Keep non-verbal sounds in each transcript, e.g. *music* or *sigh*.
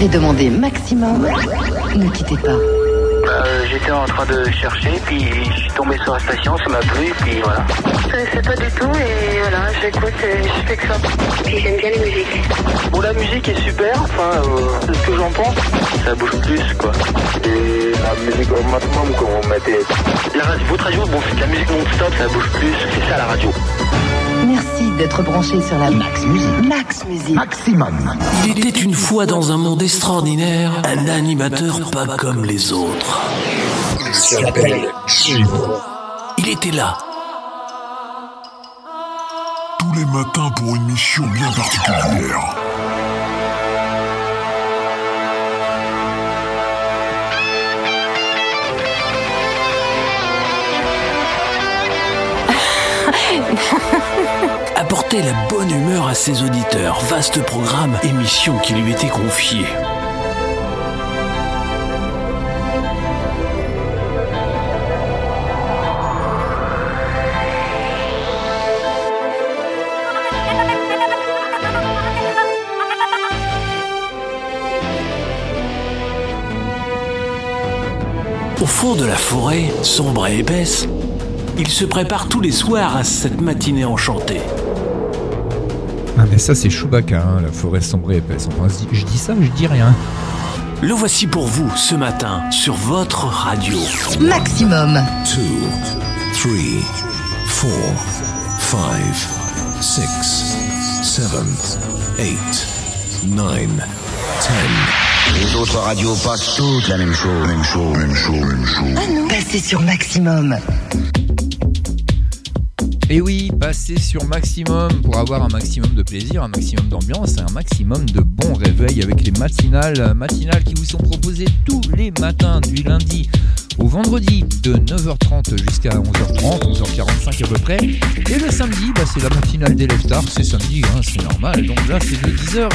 avez demandé maximum, ne quittez pas. Euh, J'étais en train de chercher, puis je suis tombé sur la station, ça m'a plu, puis voilà. Je sais pas du tout et voilà, j'écoute et je fais que ça. Puis j'aime bien les musiques. Bon, la musique est super, enfin, euh, c'est ce que j'en pense. Ça bouge plus, quoi. Et la musique au maximum qu'on mettait. La radio, votre radio, bon, c'est de la musique non-stop, ça bouge plus, c'est ça la radio. Merci d'être branché sur la Max Musique. Max Musique. Maximum. Il était une fois dans un monde extraordinaire, un animateur pas comme les autres. Il s'appelle. Il était là, Tous les matins pour une mission bien particulière. *laughs* apportait la bonne humeur à ses auditeurs. Vaste programme, émission qui lui était confiée. Au fond de la forêt, sombre et épaisse, il se prépare tous les soirs à cette matinée enchantée. Ah mais ça c'est Chewbacca, hein, la forêt sombre et épaisse. Enfin, je dis- je dis ça, je dis rien. Le voici pour vous ce matin sur votre radio. Maximum. 2, 3, 4, 5, 6, 7, 8, 9, 10. Les autres radios passent toutes la même chose. Même chose, même chose, même chose. Passez sur Maximum. Et oui, passez sur maximum pour avoir un maximum de plaisir, un maximum d'ambiance et un maximum de bon réveil avec les matinales, matinales qui vous sont proposées tous les matins du lundi au vendredi de 9h30 jusqu'à 11h30, 11h45 à peu près. Et le samedi, bah, c'est la matinale des tard, c'est samedi, hein, c'est normal. Donc là, c'est de 10h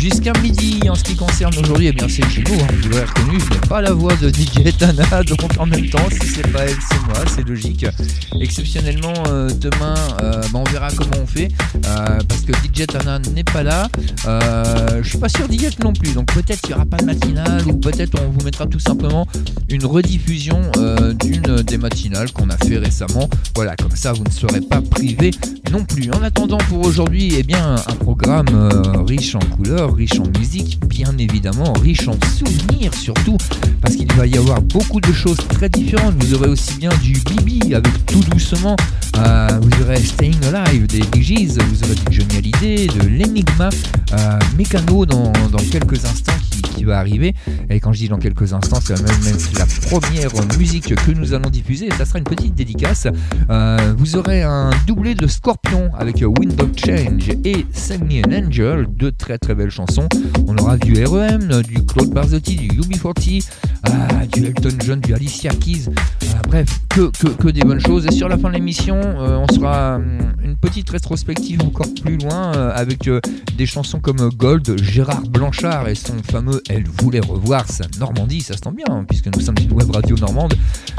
jusqu'à midi. En ce qui concerne aujourd'hui, eh bien c'est chez nous, hein, vous l'avez reconnu, je n'ai pas la voix de DJ Tana, *laughs* donc en même temps, si c'est pas elle, c'est moi, c'est logique. Exceptionnellement, euh, demain, euh, bah, on verra comment on fait, euh, parce que DJ Tana n'est pas là. Je suis pas sûr d'y être non plus, donc peut-être qu'il n'y aura pas de matinale, ou peut-être on vous mettra tout simplement une rediffusion d'une des matinales qu'on a fait récemment. Voilà, comme ça vous ne serez pas privé non plus. En attendant pour aujourd'hui, eh bien un programme euh, riche en couleurs, riche en musique, bien évidemment, riche en souvenirs surtout, parce qu'il va y avoir beaucoup de choses très différentes. Vous aurez aussi bien du Bibi avec tout doucement, euh, vous aurez Staying Alive des Bee vous aurez du Johnny Hallyday, de l'Enigma, euh, Mécano dans, quelques instants qui, va arriver. Et quand je dis dans quelques instants, c'est même, même la première musique que nous allons diffuser. Ça sera une petite dédicace. Euh, vous aurez un doublé de Scorpion avec Wind of Change et Send Me an Angel, deux très très belles chansons. On aura du REM, du Claude Barzotti, du UB40, euh, du Elton John, du Alicia Keys. Euh, bref, que, que, que des bonnes choses. Et sur la fin de l'émission, euh, on sera hum, une petite rétrospective encore plus loin euh, avec euh, des chansons comme Gold, Gérard Blanchard et son fameux Elle voulait revoir sa Normandie. Ça se tend bien, hein, puisque nous sommes une web radio normande.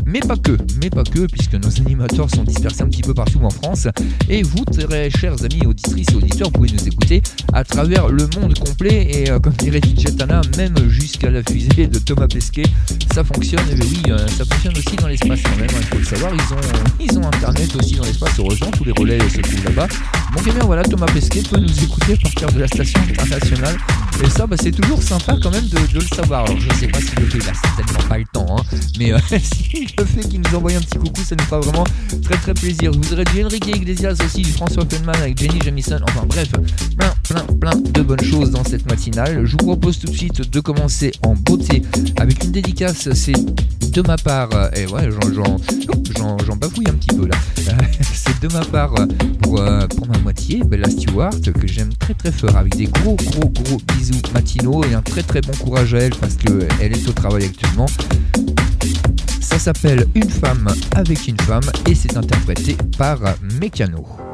Mais pas que, mais pas que, puisque nos animateurs sont dispersés un petit peu partout en France. Et vous, très chers amis auditrices et auditeurs, pouvez nous écouter à travers le monde complet. Et euh, comme dirait DJ Tana, même jusqu'à la fusée de Thomas Pesquet, ça fonctionne. Et oui, euh, ça fonctionne aussi dans l'espace quand même, hein, il faut le savoir. Ils ont, ils ont internet aussi dans l'espace, heureusement, tous les relais se trouvent là-bas. Donc, eh bien voilà, Thomas Pesquet peut nous écouter à partir de la station internationale. Et ça, bah, c'est toujours sympa quand même de, le savoir. Alors, je sais pas si le fait, il a certainement pas le temps, hein, mais euh, *laughs* le fait qu'il nous envoie un petit coucou, ça nous fera vraiment très très plaisir. Vous aurez du Enrique Iglesias aussi, du François Feldman avec Jenny Jamison. Enfin bref, plein, plein, plein de bonnes choses dans cette matinale. Je vous propose tout de suite de commencer en beauté avec une dédicace. C'est de ma part, euh, et ouais, j'en, bafouille un petit peu là. *laughs* C'est de ma part euh, pour, euh, pour ma moitié, Bella Stewart, que j'aime très très fort, avec des gros gros gros bisous matinaux et un très très bon courage à elle parce qu'elle est au travail actuellement. Ça s'appelle Une femme avec une femme et c'est interprété par Mécano.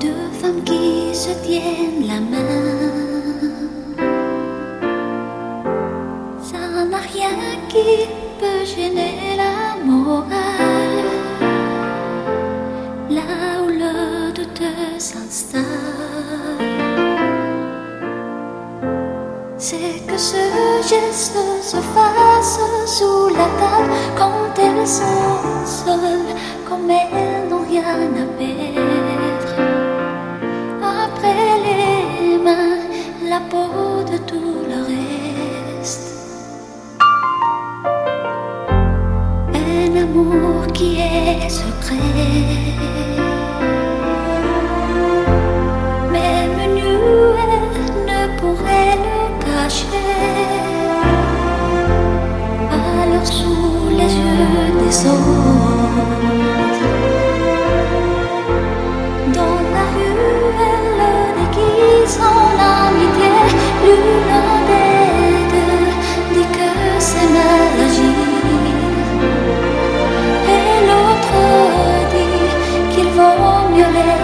Deux femmes qui se tiennent la main. Ça n'a rien qui peut gêner la. Là où le doute s'installe. C'est que ce geste se fasse sous la table quand elles sont seules, comme elles n'ont rien à perdre. La peau de tout le reste. Un amour qui est secret. Même nu, elle ne pourrait le cacher. Alors sous les yeux des autres, dans la rue, elle le déguise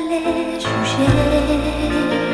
veux pas les juger.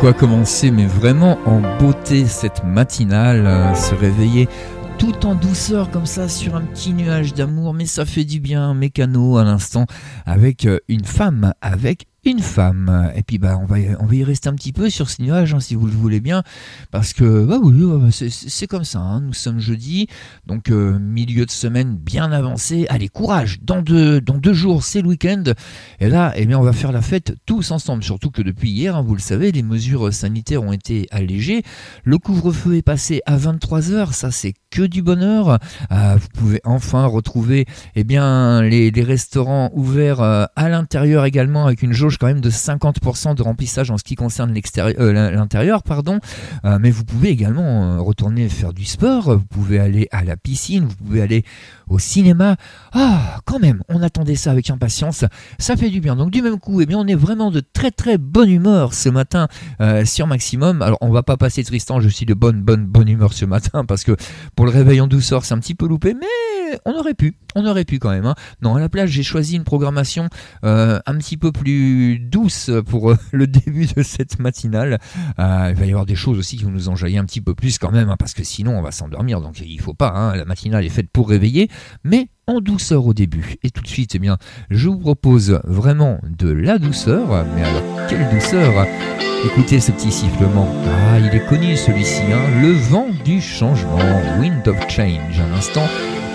Quoi commencer, mais vraiment en beauté cette matinale, euh, se réveiller tout en douceur comme ça sur un petit nuage d'amour, mais ça fait du bien, mécano à l'instant, avec euh, une femme, avec une femme. Et puis bah on va on va y rester un petit peu sur ce nuage hein, si vous le voulez bien, parce que bah oui, c'est- comme ça. hein. Nous sommes jeudi, donc euh, milieu de semaine bien avancé. Allez courage, dans deux dans deux jours c'est le week-end. Et là, eh bien on va faire la fête tous ensemble. Surtout que depuis hier, hein, vous le savez, les mesures sanitaires ont été allégées. Le couvre-feu est passé à 23 h Ça c'est que du bonheur. Euh, vous pouvez enfin retrouver eh bien les, les restaurants ouverts euh, à l'intérieur également avec une jauge quand même de 50% de remplissage en ce qui concerne euh, l'in- l'intérieur. Euh, mais vous pouvez également euh, retourner faire du sport. Vous pouvez aller à la piscine. Vous pouvez aller au cinéma. Ah, quand même, on attendait ça avec impatience. Ça fait du bien. Donc du même coup, eh bien, on est vraiment de très très bonne humeur ce matin sur Maximum. Alors on va pas passer Tristan, je suis de bonne bonne bonne humeur ce matin parce que pour le réveil en douceur, c'est un petit peu loupé, mais on aurait pu, on aurait pu quand même. hein. Non, à la place, j'ai choisi une programmation un petit peu plus douce pour euh, *laughs* le début de cette matinale. Euh, il va y avoir des choses aussi qui vont nous enjailler un petit peu plus quand même, hein, parce que sinon on va s'endormir, donc il faut pas. hein. la matinale est faite pour réveiller, mais en douceur au début. Et tout de suite, eh bien, je vous propose vraiment de la douceur. Mais alors, quelle douceur Écoutez ce petit sifflement. Ah, il est connu celui-ci, hein. Le vent du changement, Wind of Change. Un instant,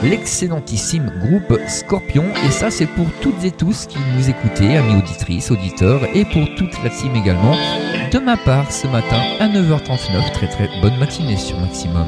l'excellentissime groupe Scorpion. Et ça, c'est pour toutes et tous qui nous écoutez, amis auditrices, auditeurs, et pour toute la team également. De ma part, ce matin, à 9h39, très très bonne matinée sur Maximum.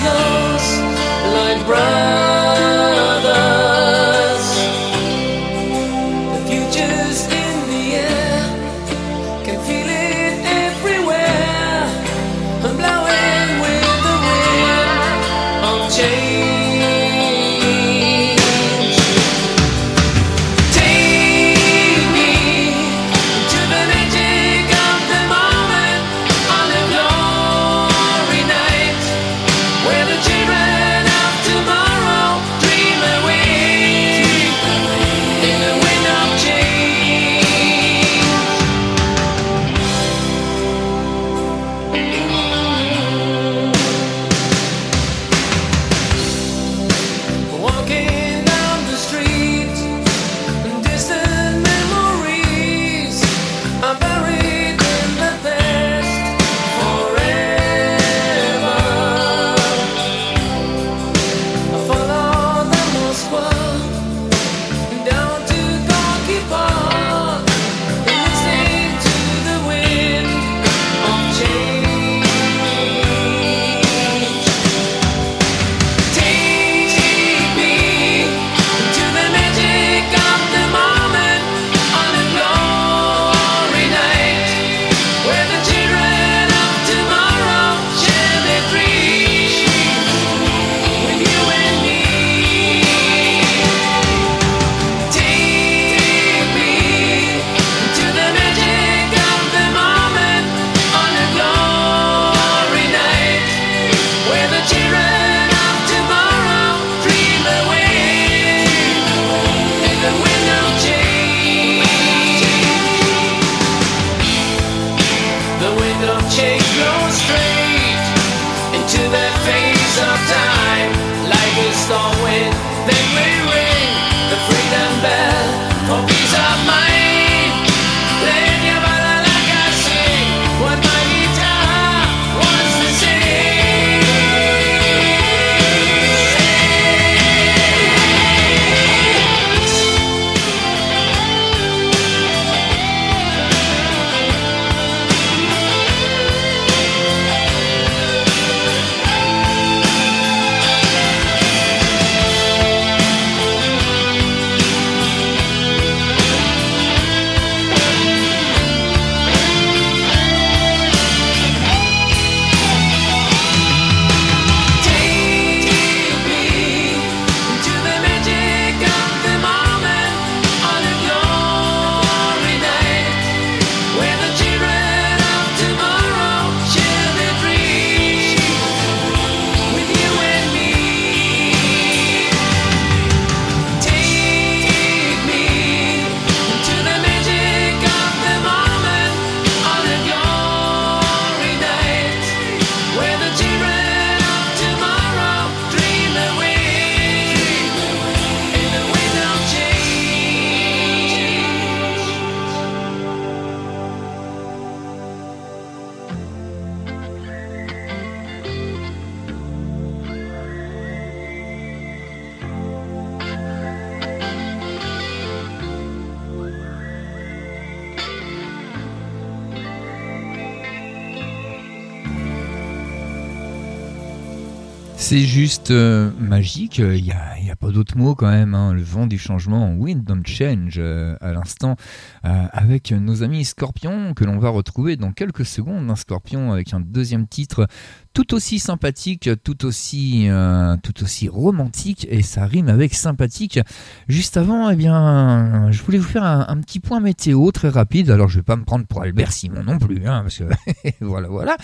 Close, like brothers? Euh, magique, il n'y a, y a pas d'autre mot quand même, hein. le vent du changement, Wind Don't Change euh, à l'instant, euh, avec nos amis Scorpion que l'on va retrouver dans quelques secondes, un Scorpion avec un deuxième titre tout aussi sympathique, tout aussi, euh, tout aussi romantique, et ça rime avec sympathique. Juste avant, eh bien, je voulais vous faire un, petit point météo très rapide. Alors, je vais pas me prendre pour Albert Simon non plus, hein, parce que *laughs* voilà, voilà.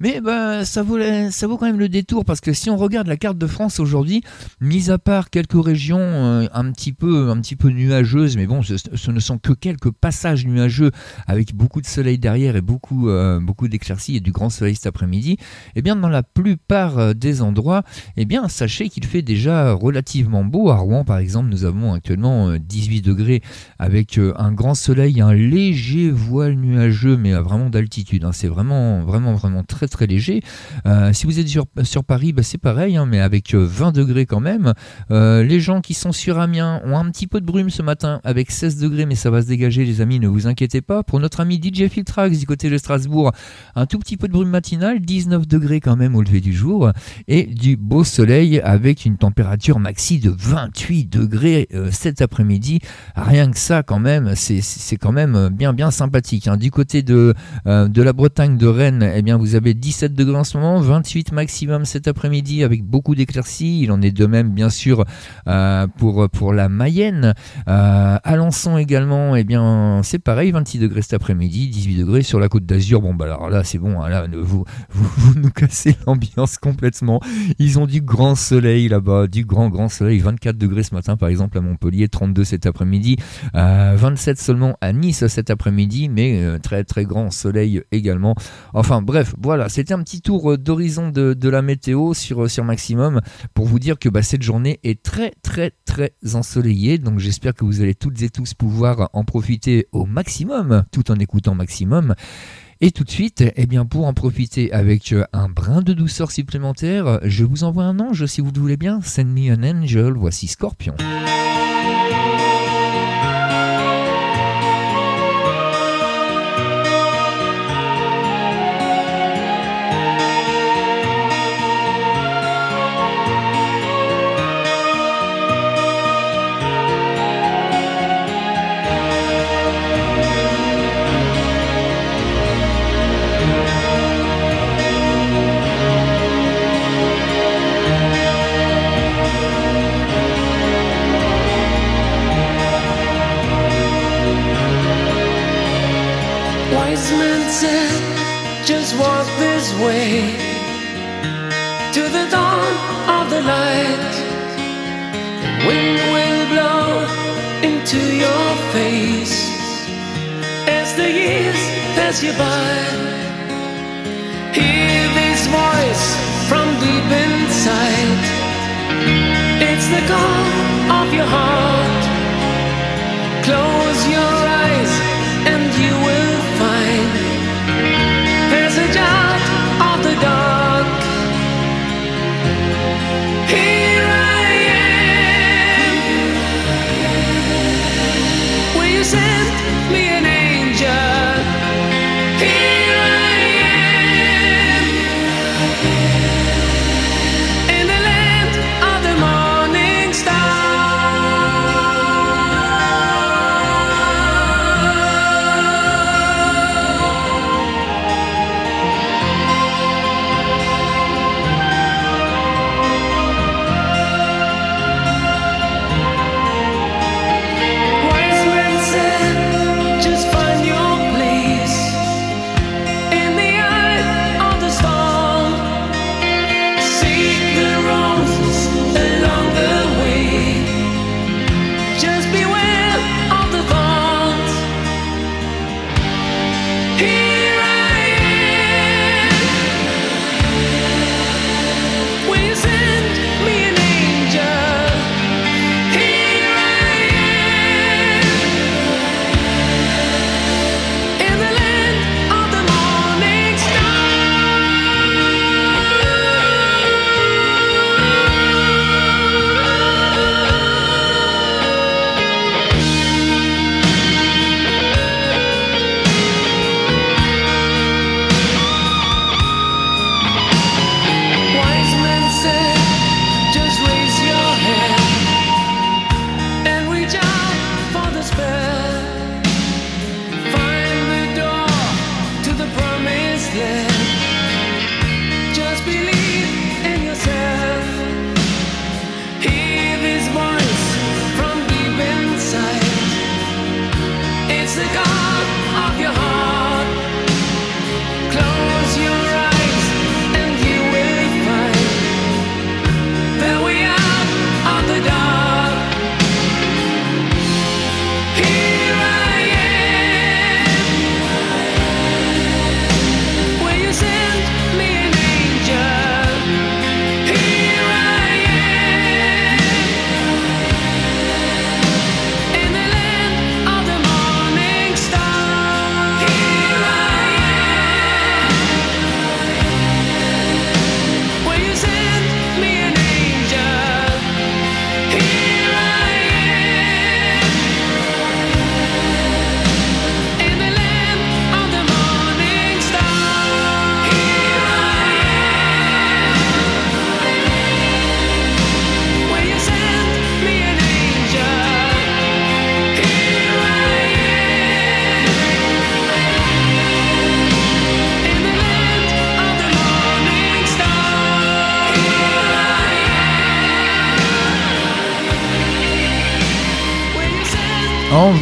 Mais bah, ça vaut, ça vaut quand même le détour, parce que si on regarde la carte de France aujourd'hui, mis à part quelques régions euh, un petit peu, un petit peu nuageuses, mais bon, ce, ce ne sont que quelques passages nuageux avec beaucoup de soleil derrière et beaucoup, euh, beaucoup d'éclaircies et du grand soleil cet après-midi. Eh bien, dans la plupart euh, des endroits, eh bien, sachez qu'il fait déjà relativement beau. À Rouen, par exemple, nous avons actuellement euh, 18 degrés avec euh, un grand soleil, un léger voile nuageux, mais euh, vraiment d'altitude. hein. C'est vraiment, vraiment, vraiment très, très léger. Euh, si vous êtes sur, Paris, bah, c'est pareil, hein, mais avec euh, 20 degrés quand même. Euh, les gens qui sont sur Amiens ont un petit peu de brume ce matin avec 16 degrés, mais ça va se dégager, les amis, ne vous inquiétez pas. Pour notre ami DJ Filtrax du côté de Strasbourg, un tout petit peu de brume matinale, 19 degrés quand même au lever du jour, et du beau soleil avec une température maxi de 28 degrés euh, cet après-midi. Rien que ça, quand même, c'est- quand même bien, bien sympathique. hein. Du côté de, euh, de la Bretagne, de Rennes, eh bien, vous avez 17 degrés en ce moment, 28 maximum cet après-midi avec beaucoup d'éclaircies. Il en est de même, bien sûr, euh, pour, pour la Mayenne. Euh, Alençon également, eh bien, c'est pareil, 26 degrés cet après-midi, 18 degrés sur la côte d'Azur. Bon, bah alors là, c'est bon, hein, là, vous, vous, vous nous cassez *laughs* l'ambiance complètement. Ils ont du grand soleil là-bas, du grand, grand soleil. 24 degrés ce matin, par exemple, à Montpellier, 32 cet après-midi, euh, 27 seulement à Nice cet après-midi, mais euh, très, très grand soleil également. Enfin, bref, voilà, c'était un petit tour euh, d'horizon de, de la météo sur, euh, sur Maximum pour vous dire que bah, cette journée est très, très, très ensoleillée. Donc, j'espère que vous allez toutes et tous pouvoir en profiter au maximum tout en écoutant Maximum. Et tout de suite, eh bien, pour en profiter avec euh, un brin de douceur supplémentaire, je vous envoie un ange si vous le voulez bien. Send me an angel, voici Scorpion.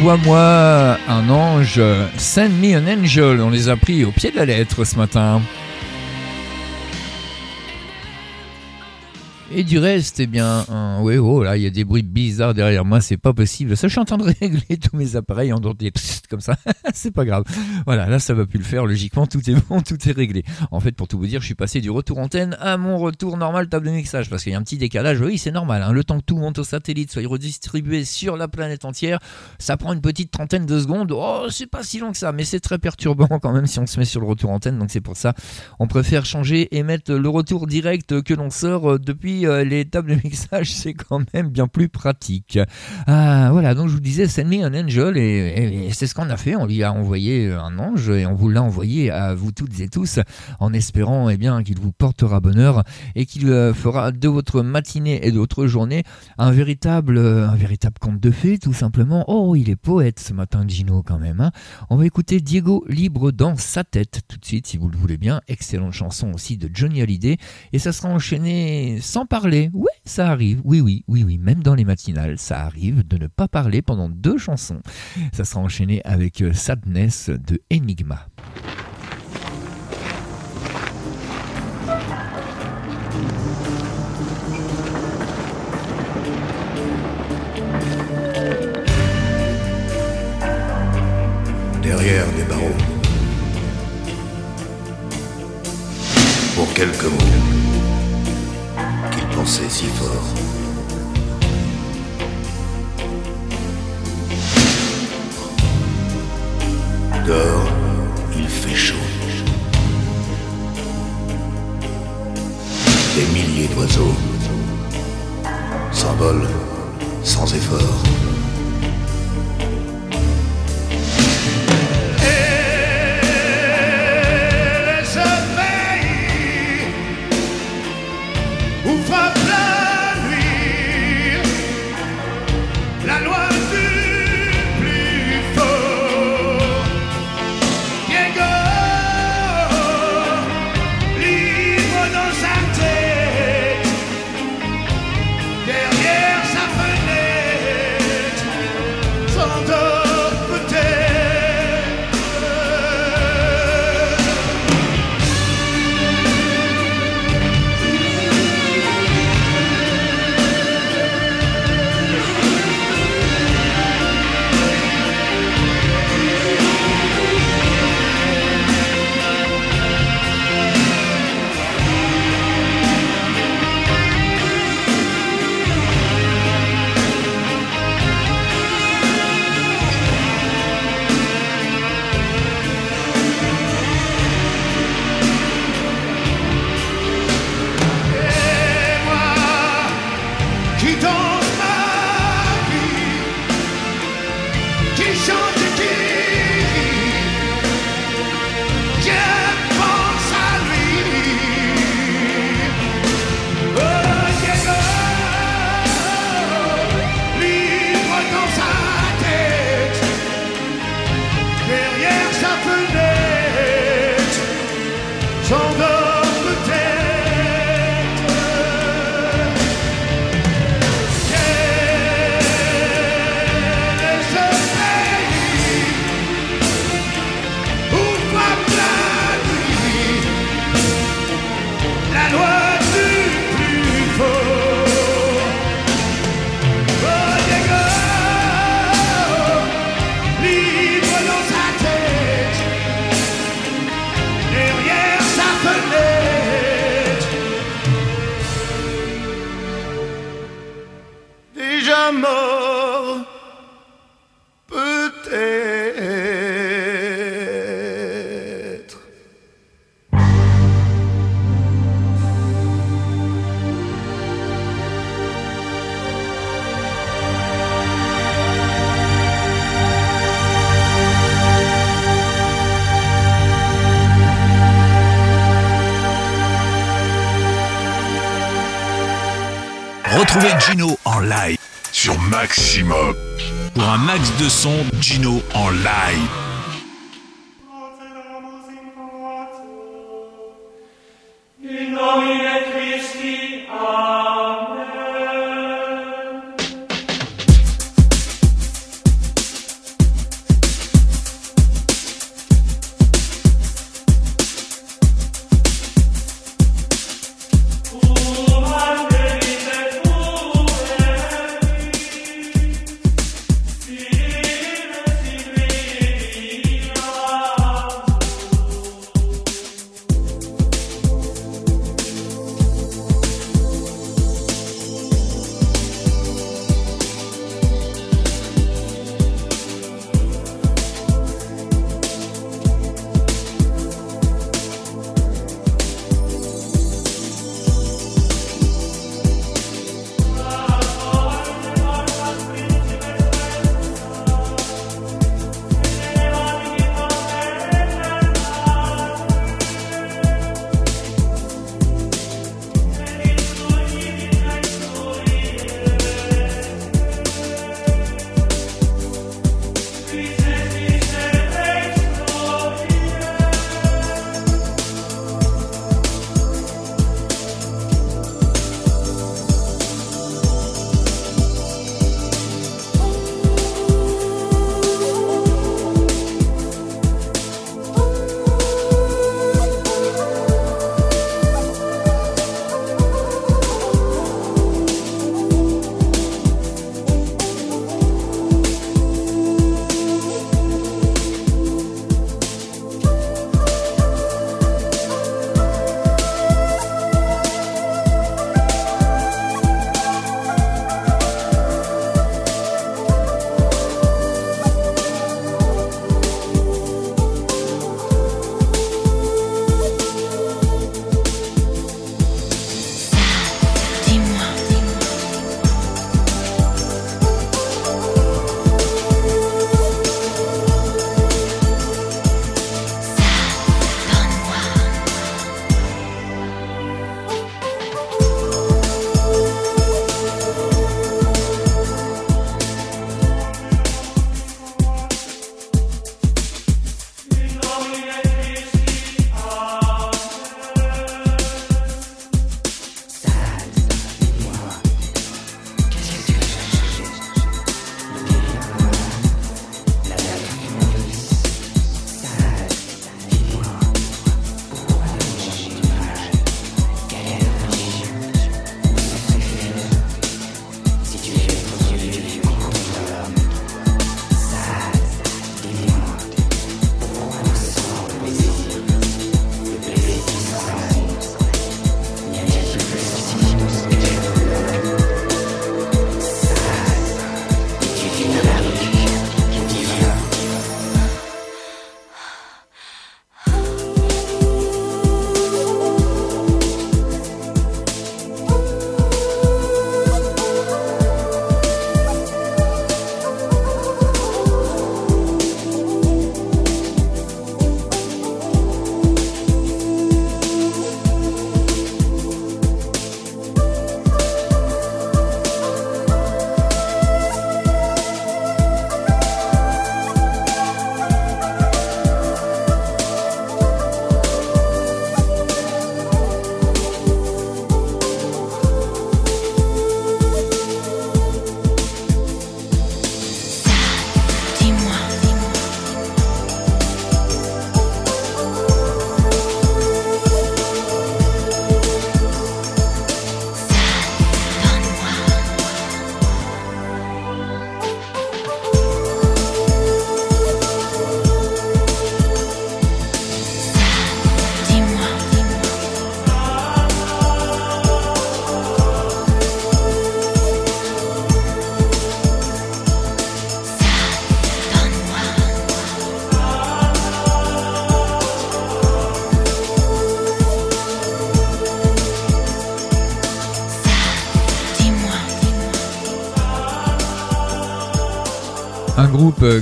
Envoie-moi un ange, send me an angel. On les a pris au pied de la lettre ce matin. Et du reste, eh bien, ouais, oh là, il y a des bruits bizarres derrière moi, c'est pas possible. Ça, je suis en train de *laughs* régler tous mes appareils en comme ça. *laughs* c'est pas grave. Voilà, là, ça va plus le faire. Logiquement, tout est bon, *laughs* tout est réglé. En fait, pour tout vous dire, je suis passé du retour antenne à mon retour normal table de mixage parce qu'il y a un petit décalage. Oui, c'est normal. Hein. Le temps que tout monte au satellite soit redistribué sur la planète entière, ça prend une petite trentaine de secondes. Oh, c'est pas si long que ça, mais c'est très perturbant quand même si on se met sur le retour antenne. Donc c'est pour ça, on préfère changer et mettre le retour direct que l'on sort euh, depuis euh, les tables de mixage, *laughs* c'est quand même bien plus pratique. Ah, voilà, donc je vous disais, send me un angel, et, c'est ce qu'on a fait. On lui a envoyé un ange, et on vous l'a envoyé à vous toutes et tous, en espérant eh bien qu'il vous portera bonheur et qu'il euh, fera de votre matinée et de votre journée un véritable, un véritable conte de fées, tout simplement. Oh, il est poète ce matin, Gino, quand même. Hein. On va écouter Diego libre dans sa tête tout de suite, si vous le voulez bien. Excellente chanson aussi de Johnny Hallyday, et ça sera enchaîné sans parler. Oui, ça arrive. Oui, oui, oui, oui. Même dans les matinales, ça arrive de ne pas parler pendant deux chansons. Ça sera enchaîné avec euh, Sadness de Enigma. Derrière des barreaux. Pour quelques mots pensait si fort. Il fait chaud. Des milliers d'oiseaux s'envolent sans effort. Gino en live sur Maximum. Pour un max de son, Gino en live.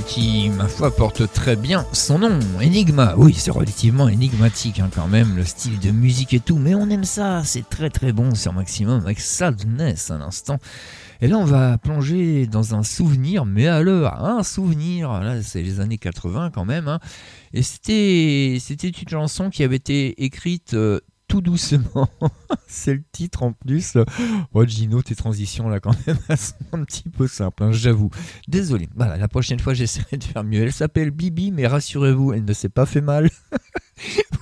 Qui, ma foi, porte très bien son nom. Enigma, oui, c'est relativement énigmatique hein, quand même, le style de musique et tout, mais on aime ça, c'est très très bon sur Maximum, avec Sadness à l'instant. Et là, on va plonger dans un souvenir, mais alors, un souvenir, là, c'est les années 80 quand même, hein. et c'était, c'était une chanson qui avait été écrite euh, tout doucement. *laughs* c'est le titre en plus. Oh Gino, tes transitions là quand même *laughs* sont un petit peu simples, hein, j'avoue. Désolé. Voilà, la prochaine fois *laughs* j'essaierai de faire mieux. Elle s'appelle Bibi, mais rassurez-vous, elle ne s'est pas fait mal.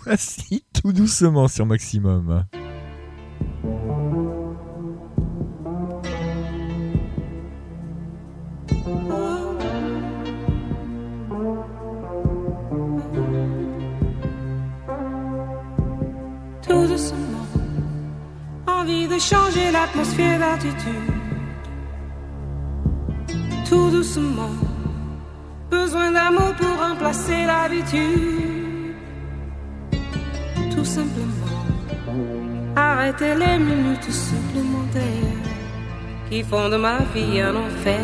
Voici tout doucement sur Maximum. De changer l'atmosphère d'attitude. Tout doucement. Besoin d'amour pour remplacer l'habitude. Tout simplement. Arrêter les minutes supplémentaires qui font de ma vie un enfer.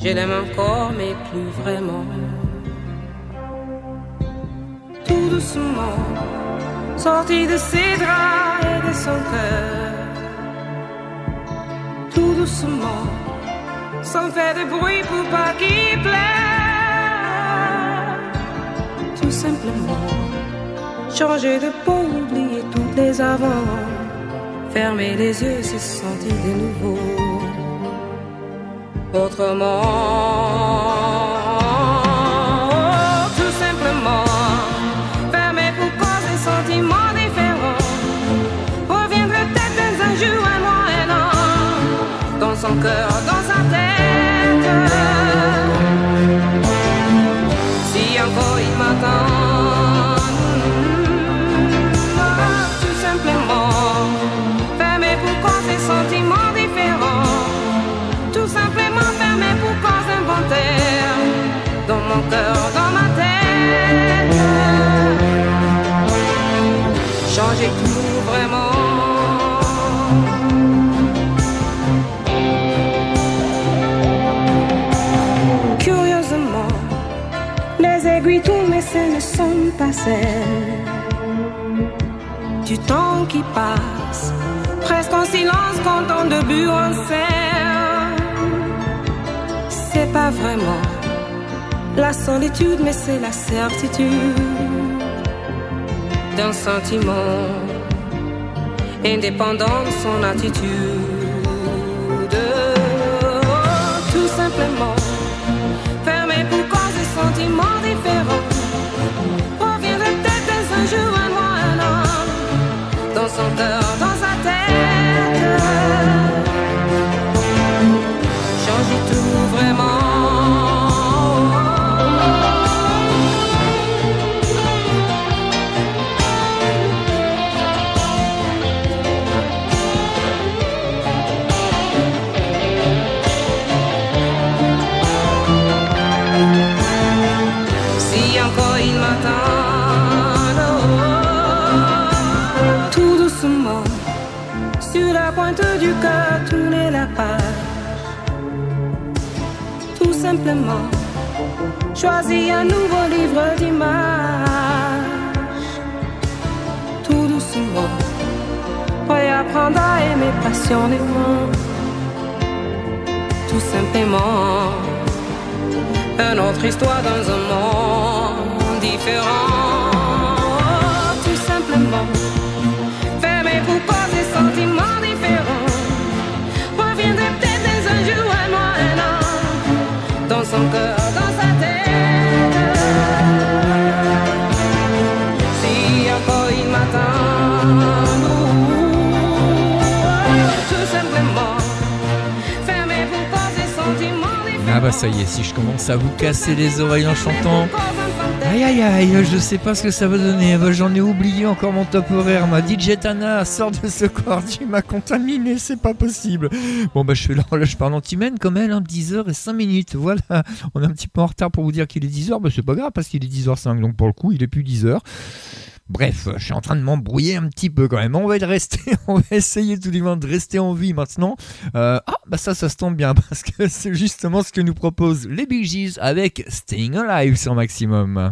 Je l'aime encore, mais plus vraiment. Tout doucement sorti de ses draps et de son cœur. Tout doucement, sans faire de bruit pour pas qu'il pleure. Tout simplement, changer de peau, oublier toutes les avant. Fermer les yeux, se sentir de nouveau. Autrement, cœur, dans sa tête. Si encore il m'attend. Tout simplement. Fermer pour cause des sentiments différents. Tout simplement fermé pour cause inventaire Dans mon cœur, dans ma tête Changer tout vraiment aiguilles mais ce ne sont pas celles Du temps qui passe. Presque en silence quand on début en scène c'est pas vraiment la solitude, mais c'est la certitude d'un sentiment indépendant de son attitude. Tout simplement, dans tout simplement choisis un nouveau livre d'images. Tout doucement, prêt à apprendre à aimer passionnément. Tout simplement, une autre histoire dans un monde différent. Tout simplement, fermé pour cause des sentiments bah ça y est, si je commence à vous casser les oreilles en chantant, aïe aïe aïe, je sais pas ce que ça va donner. Bah, J'en ai oublié encore mon top horaire. Ma DJ Tana sort de ce corps, tu m'as contaminé, c'est pas possible. Bon bah je suis là, là *laughs* je parle anti-mène comme elle, hein, 10h et 5 minutes. Voilà, on est un petit peu en retard pour vous dire qu'il est 10h, bah c'est pas grave parce qu'il est 10h05, donc pour le coup il est plus 10h. Bref, je suis en train de m'embrouiller un petit peu quand même. On va *laughs* on va essayer tout du moins de rester en vie maintenant. Euh, ah, bah ça, ça se tombe bien *laughs* parce que c'est justement ce que nous proposent les Bee Gees avec Staying Alive sur Maximum.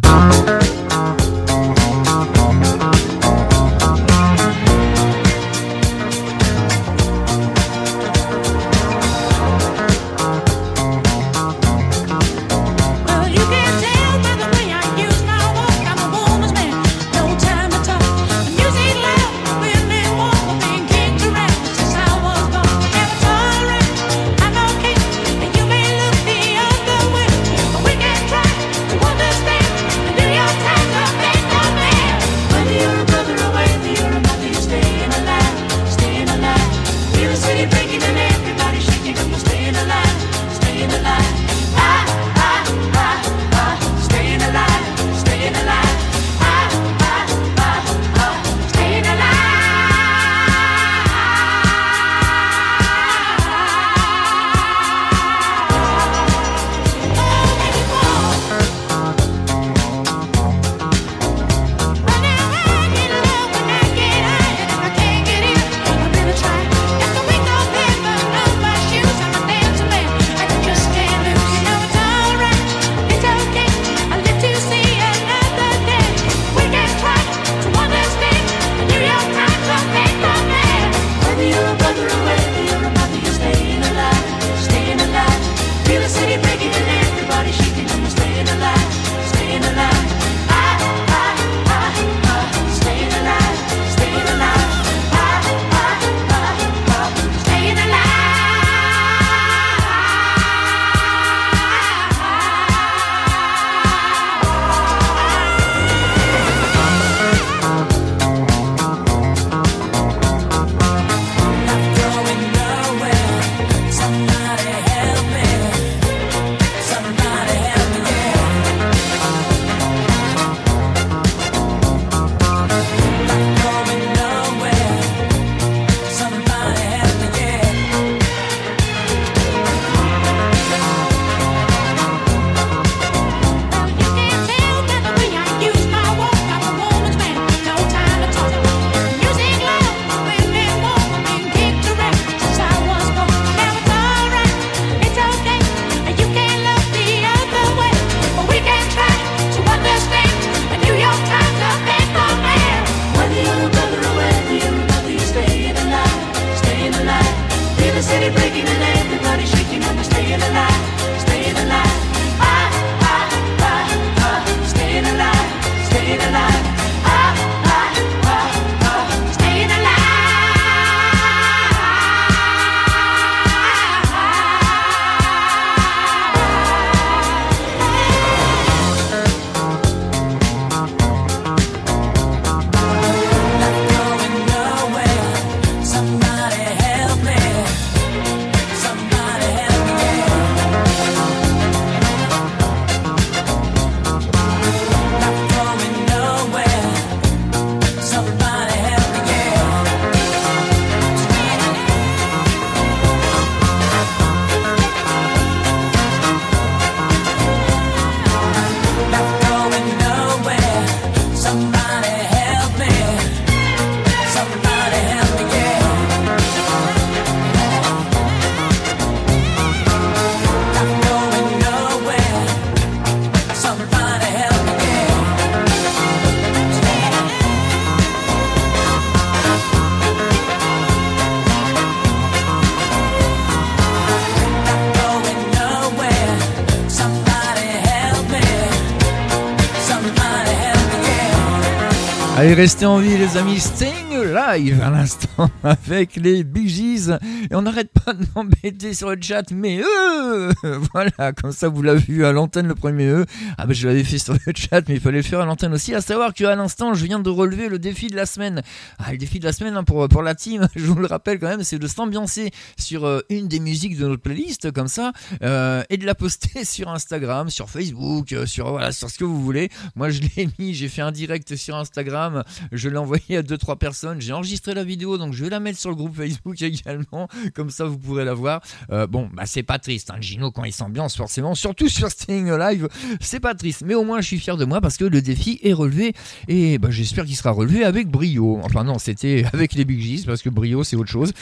Restez en vie, les amis. Staying live à l'instant *laughs* avec les Bee. Et on n'arrête pas de m'embêter sur le chat, mais euh *laughs* Voilà, comme ça vous l'avez vu à l'antenne le premier E. Ah ben je l'avais fait sur le chat, mais il fallait le faire à l'antenne aussi. À savoir qu'à l'instant, je viens de relever le défi de la semaine. Ah, le défi de la semaine hein, pour, pour la team, *laughs* je vous le rappelle quand même, c'est de s'ambiancer sur euh, une des musiques de notre playlist, comme ça, euh, et de la poster *laughs* sur Instagram, sur Facebook, sur, voilà, sur ce que vous voulez. Moi je l'ai mis, j'ai fait un direct sur Instagram, je l'ai envoyé à 2-3 personnes, j'ai enregistré la vidéo, donc je vais la mettre sur le groupe Facebook également. Comme ça, vous pourrez la voir. Euh, bon, bah, c'est pas triste. Hein. Gino, quand il s'ambiance, forcément, surtout sur Sting Live, c'est pas triste. Mais au moins, je suis fier de moi parce que le défi est relevé. Et bah, j'espère qu'il sera relevé avec brio. Enfin, non, c'était avec les Big G's parce que brio, c'est autre chose.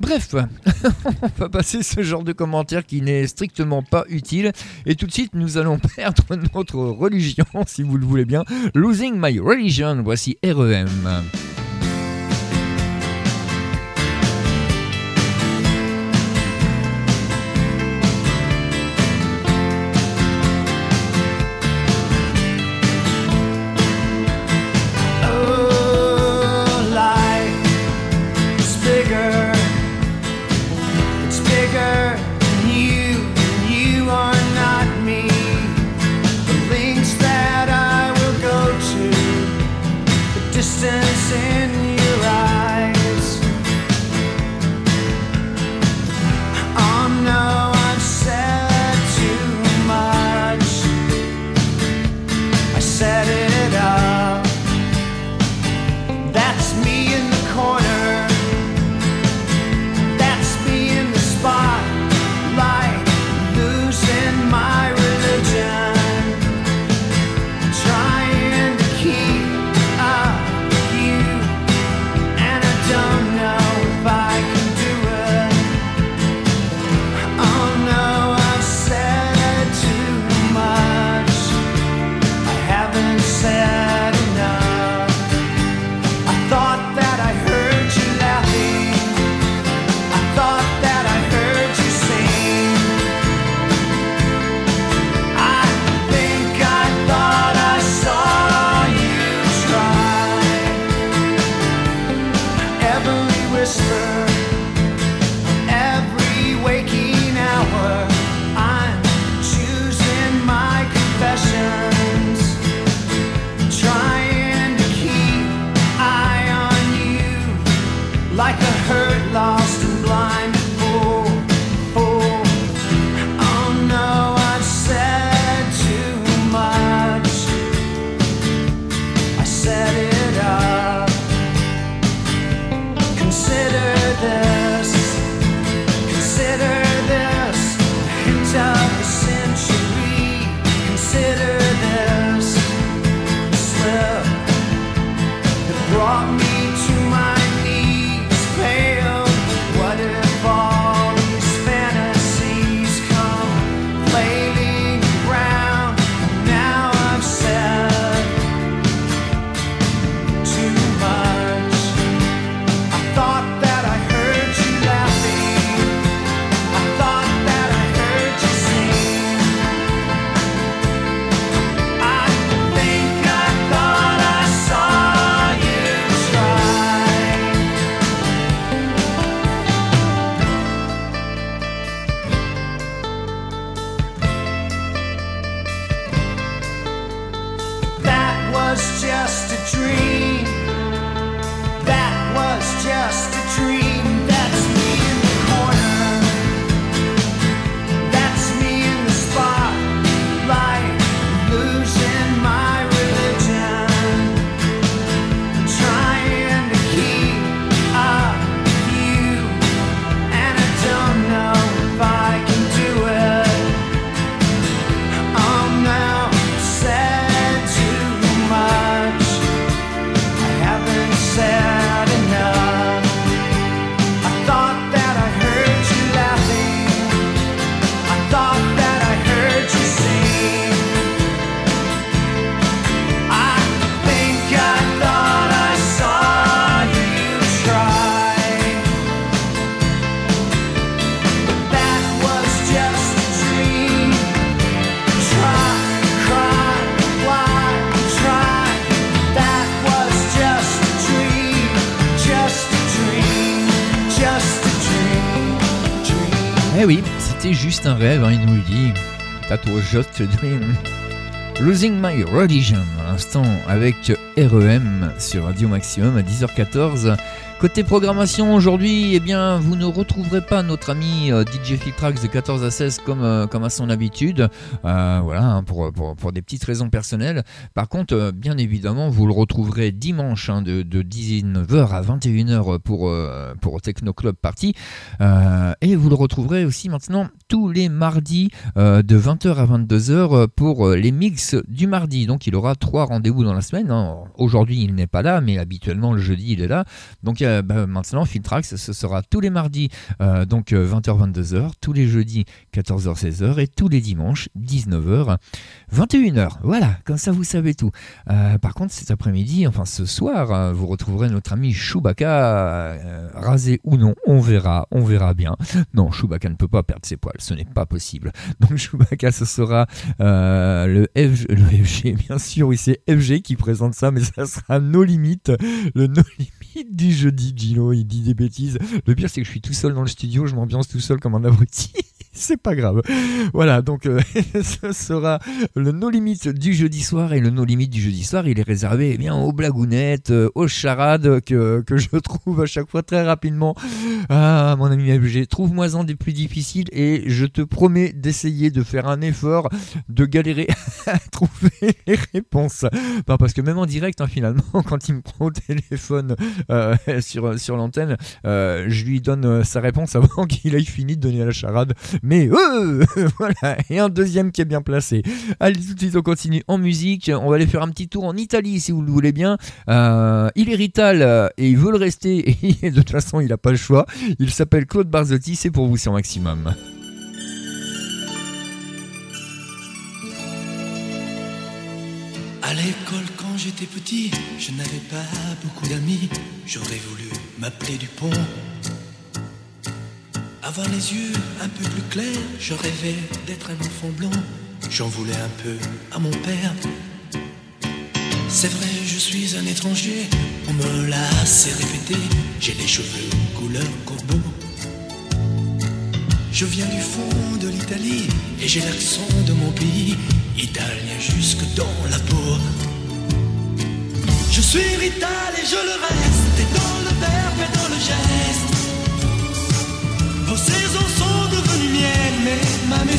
Bref, *laughs* on va passer ce genre de commentaire qui n'est strictement pas utile. Et tout de suite, nous allons *laughs* perdre notre religion, si vous le voulez bien. Losing my religion, voici REM. juste un rêve, hein, il nous le dit. Tatouage Just a Dream. Losing My Religion, à l'instant, avec REM sur Radio Maximum à 10h14. Côté programmation aujourd'hui, eh bien, vous ne retrouverez pas notre ami euh, DJ Filtrax de 14 à 16 comme, euh, comme à son habitude, euh, voilà, hein, pour, pour, des petites raisons personnelles. Par contre, bien évidemment, vous le retrouverez dimanche hein, de, de, 19h à 21h pour, pour Techno Club Party. Et vous le retrouverez aussi maintenant tous les mardis euh, de 20h à 22h pour euh, les mix du mardi. Donc il aura trois rendez-vous dans la semaine. hein. Aujourd'hui, il n'est pas là, mais habituellement le jeudi, il est là. Donc euh, bah, maintenant, Filtrax, ce sera tous les mardis, euh, donc 20h-22h, tous les jeudis 14h-16h et tous les dimanches 19h. 21h, voilà, comme ça vous savez tout. Euh, par contre, cet après-midi, enfin ce soir, euh, vous retrouverez notre ami Chewbacca, euh, rasé ou non, on verra, on verra bien. Non, Chewbacca ne peut pas perdre ses poils, ce n'est pas possible. Donc *laughs* Chewbacca, ce sera le, FG, bien sûr, oui c'est FG qui présente ça, mais ça sera nos limites, le no limite du jeudi, Gino, il dit des bêtises. Le pire, c'est que je suis tout seul dans le studio, je m'ambiance tout seul comme un abruti. *laughs* c'est pas grave. Voilà, donc euh, *laughs* ce sera le No Limit du jeudi soir et le No Limit du jeudi soir, il est réservé eh bien aux blagounettes, euh, aux charades que, je *laughs* trouve à chaque fois très rapidement. Ah, mon ami FG, trouve-moi-en des plus difficiles et je te promets d'essayer de faire un effort, de galérer *laughs* à trouver les réponses. Parce que même en direct, hein, finalement, *laughs* quand il me prend au téléphone euh, sur, l'antenne, euh, je lui donne sa réponse avant qu'il ait fini de donner la charade. Mais euh, voilà, et un deuxième qui est bien placé. Allez, tout de suite, on continue en musique. On va aller faire un petit tour en Italie, si vous le voulez bien. Euh, il est Rital euh, et il veut le rester. *laughs* Et de toute façon, il n'a pas le choix. Il s'appelle Claude Barzotti. C'est pour vous sur Maximum. À l'école, quand j'étais petit, je n'avais pas beaucoup d'amis. J'aurais voulu m'appeler Dupont. Avoir les yeux un peu plus clairs, je rêvais d'être un enfant blond. J'en voulais un peu à mon père. C'est vrai, je suis un étranger, on me l'a assez répété. J'ai les cheveux couleur corbeau. Je viens du fond de l'Italie et j'ai l'accent de mon pays, italien jusque dans la peau. Je suis rital et je le reste,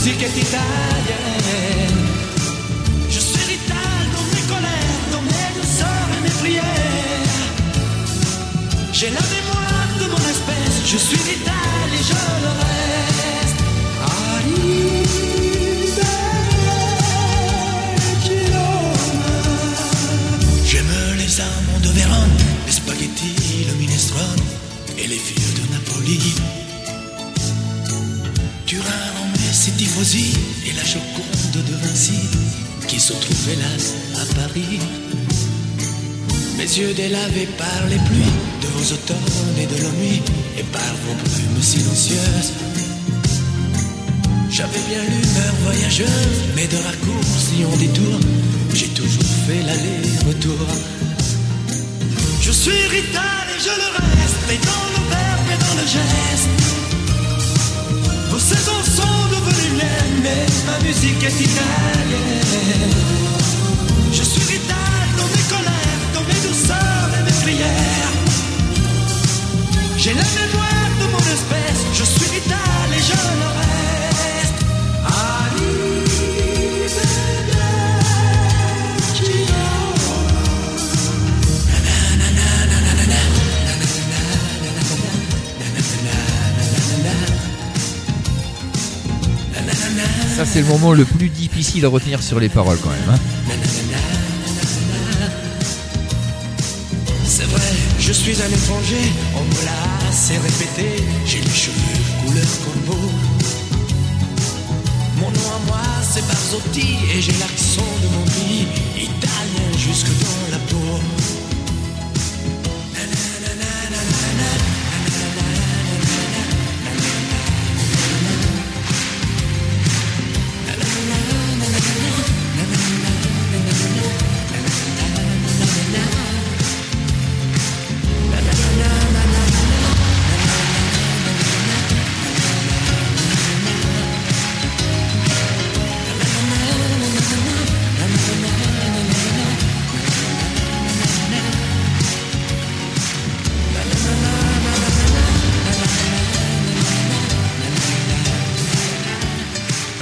musique est italienne. Je suis rital dans mes colères, dans mes douceurs et mes prières. J'ai la mémoire de mon espèce, je suis vital et je le reste. J'aime les amants de Vérone, les spaghettis, le minestrone et les vieux de Napoli. Turin, et Tifosi et la Joconde de Vinci qui se trouvent hélas à Paris. Mes yeux délavés par les pluies de vos automnes et de la nuit et par vos brumes silencieuses. J'avais bien l'humeur voyageuse, mais de raccourcis en détour, j'ai toujours fait l'aller-retour. Je suis rital et je le reste, mais dans le verbe et dans le geste. Vos saisons ma musique est italienne. Je suis rital dans mes colères, dans mes douceurs et mes prières. J'ai la mémoire de mon espèce, je suis vital et je le Ça, c'est le moment le plus difficile à retenir sur les paroles quand même. hein. C'est vrai, je suis un étranger, on me l'a assez répété. J'ai les cheveux couleur corbeau. Mon nom à moi, c'est Barzotti et j'ai l'accent de mon pays,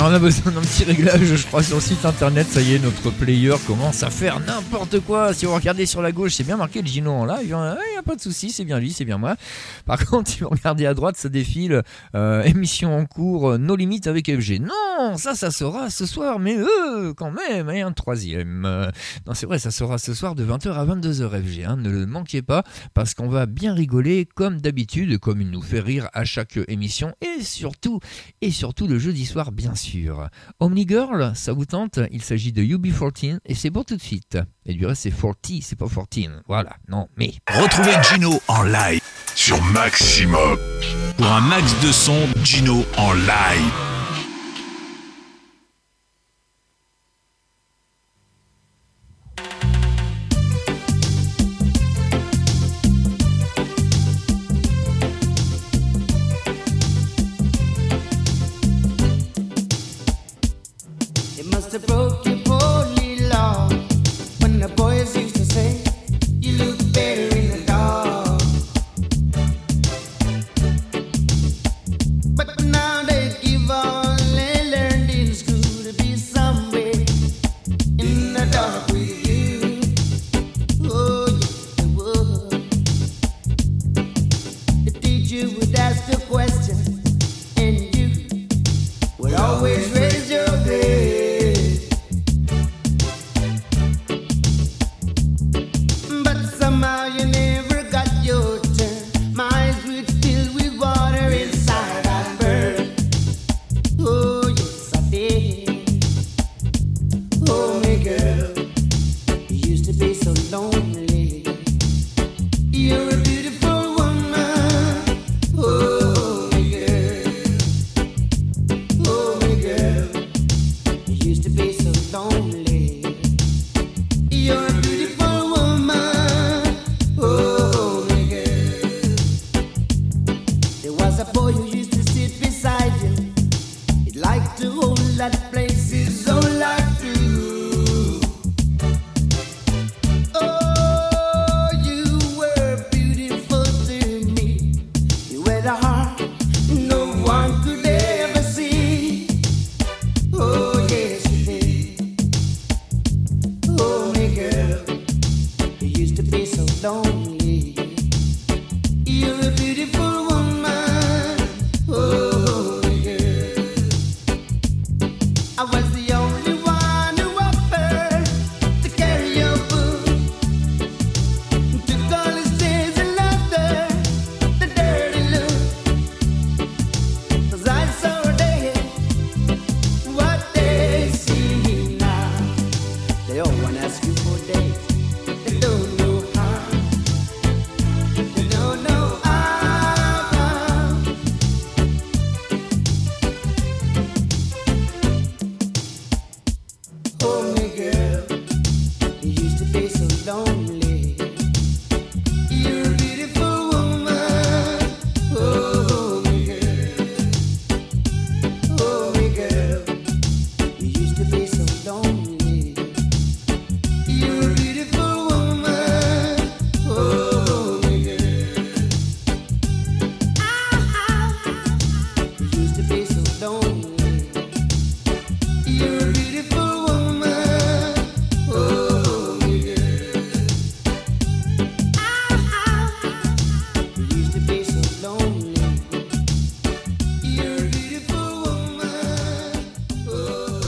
on a besoin d'un petit réglage, je crois, sur le site internet. Ça y est, notre player commence à faire n'importe quoi. Si vous regardez sur la gauche, c'est bien marqué le Gino en live. A pas de souci, c'est bien lui, c'est bien moi. Par *laughs* contre, si vous regardez à droite, ça défile euh, émission en cours, euh, nos limites avec FG. Non, ça, ça sera ce soir, mais eux, quand même, et un troisième. Euh, non, c'est vrai, ça sera ce soir de 20h à 22h FG. Hein, ne le manquez pas, parce qu'on va bien rigoler comme d'habitude, comme il nous fait rire à chaque émission, et surtout, et surtout le jeudi soir, bien sûr. Omni Girl, ça vous tente? Il s'agit de UB14 et c'est pour tout de suite. Et du reste, c'est 40, c'est pas 14. Voilà, non, mais. Retrouvez Gino en live Sur Maximum. pour un max de son. Gino en live.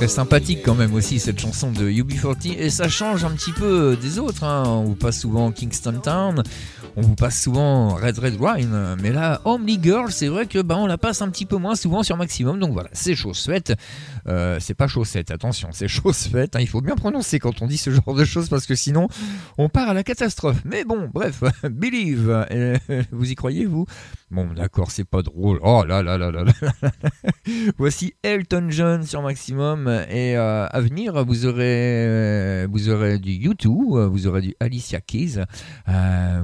Sympathique quand même aussi cette chanson de UB40 et ça change un petit peu des autres. hein. On vous passe souvent Kingston Town, on vous passe souvent Red Red Wine, mais là Homely Girl, c'est vrai que bah, on la passe un petit peu moins souvent sur Maximum. Donc voilà, c'est chose faite. Euh, c'est pas chaussette, attention, c'est *laughs* chose faite. hein. Il faut bien prononcer quand on dit ce genre de choses parce que sinon on part à la catastrophe. Mais bon, bref, *laughs* Believe, euh, vous y croyez vous? Bon, d'accord, c'est pas drôle. Oh là là là là là. Voici Elton John sur Maximum et euh, à venir vous aurez euh, vous aurez du U2, euh, vous aurez du Alicia Keys,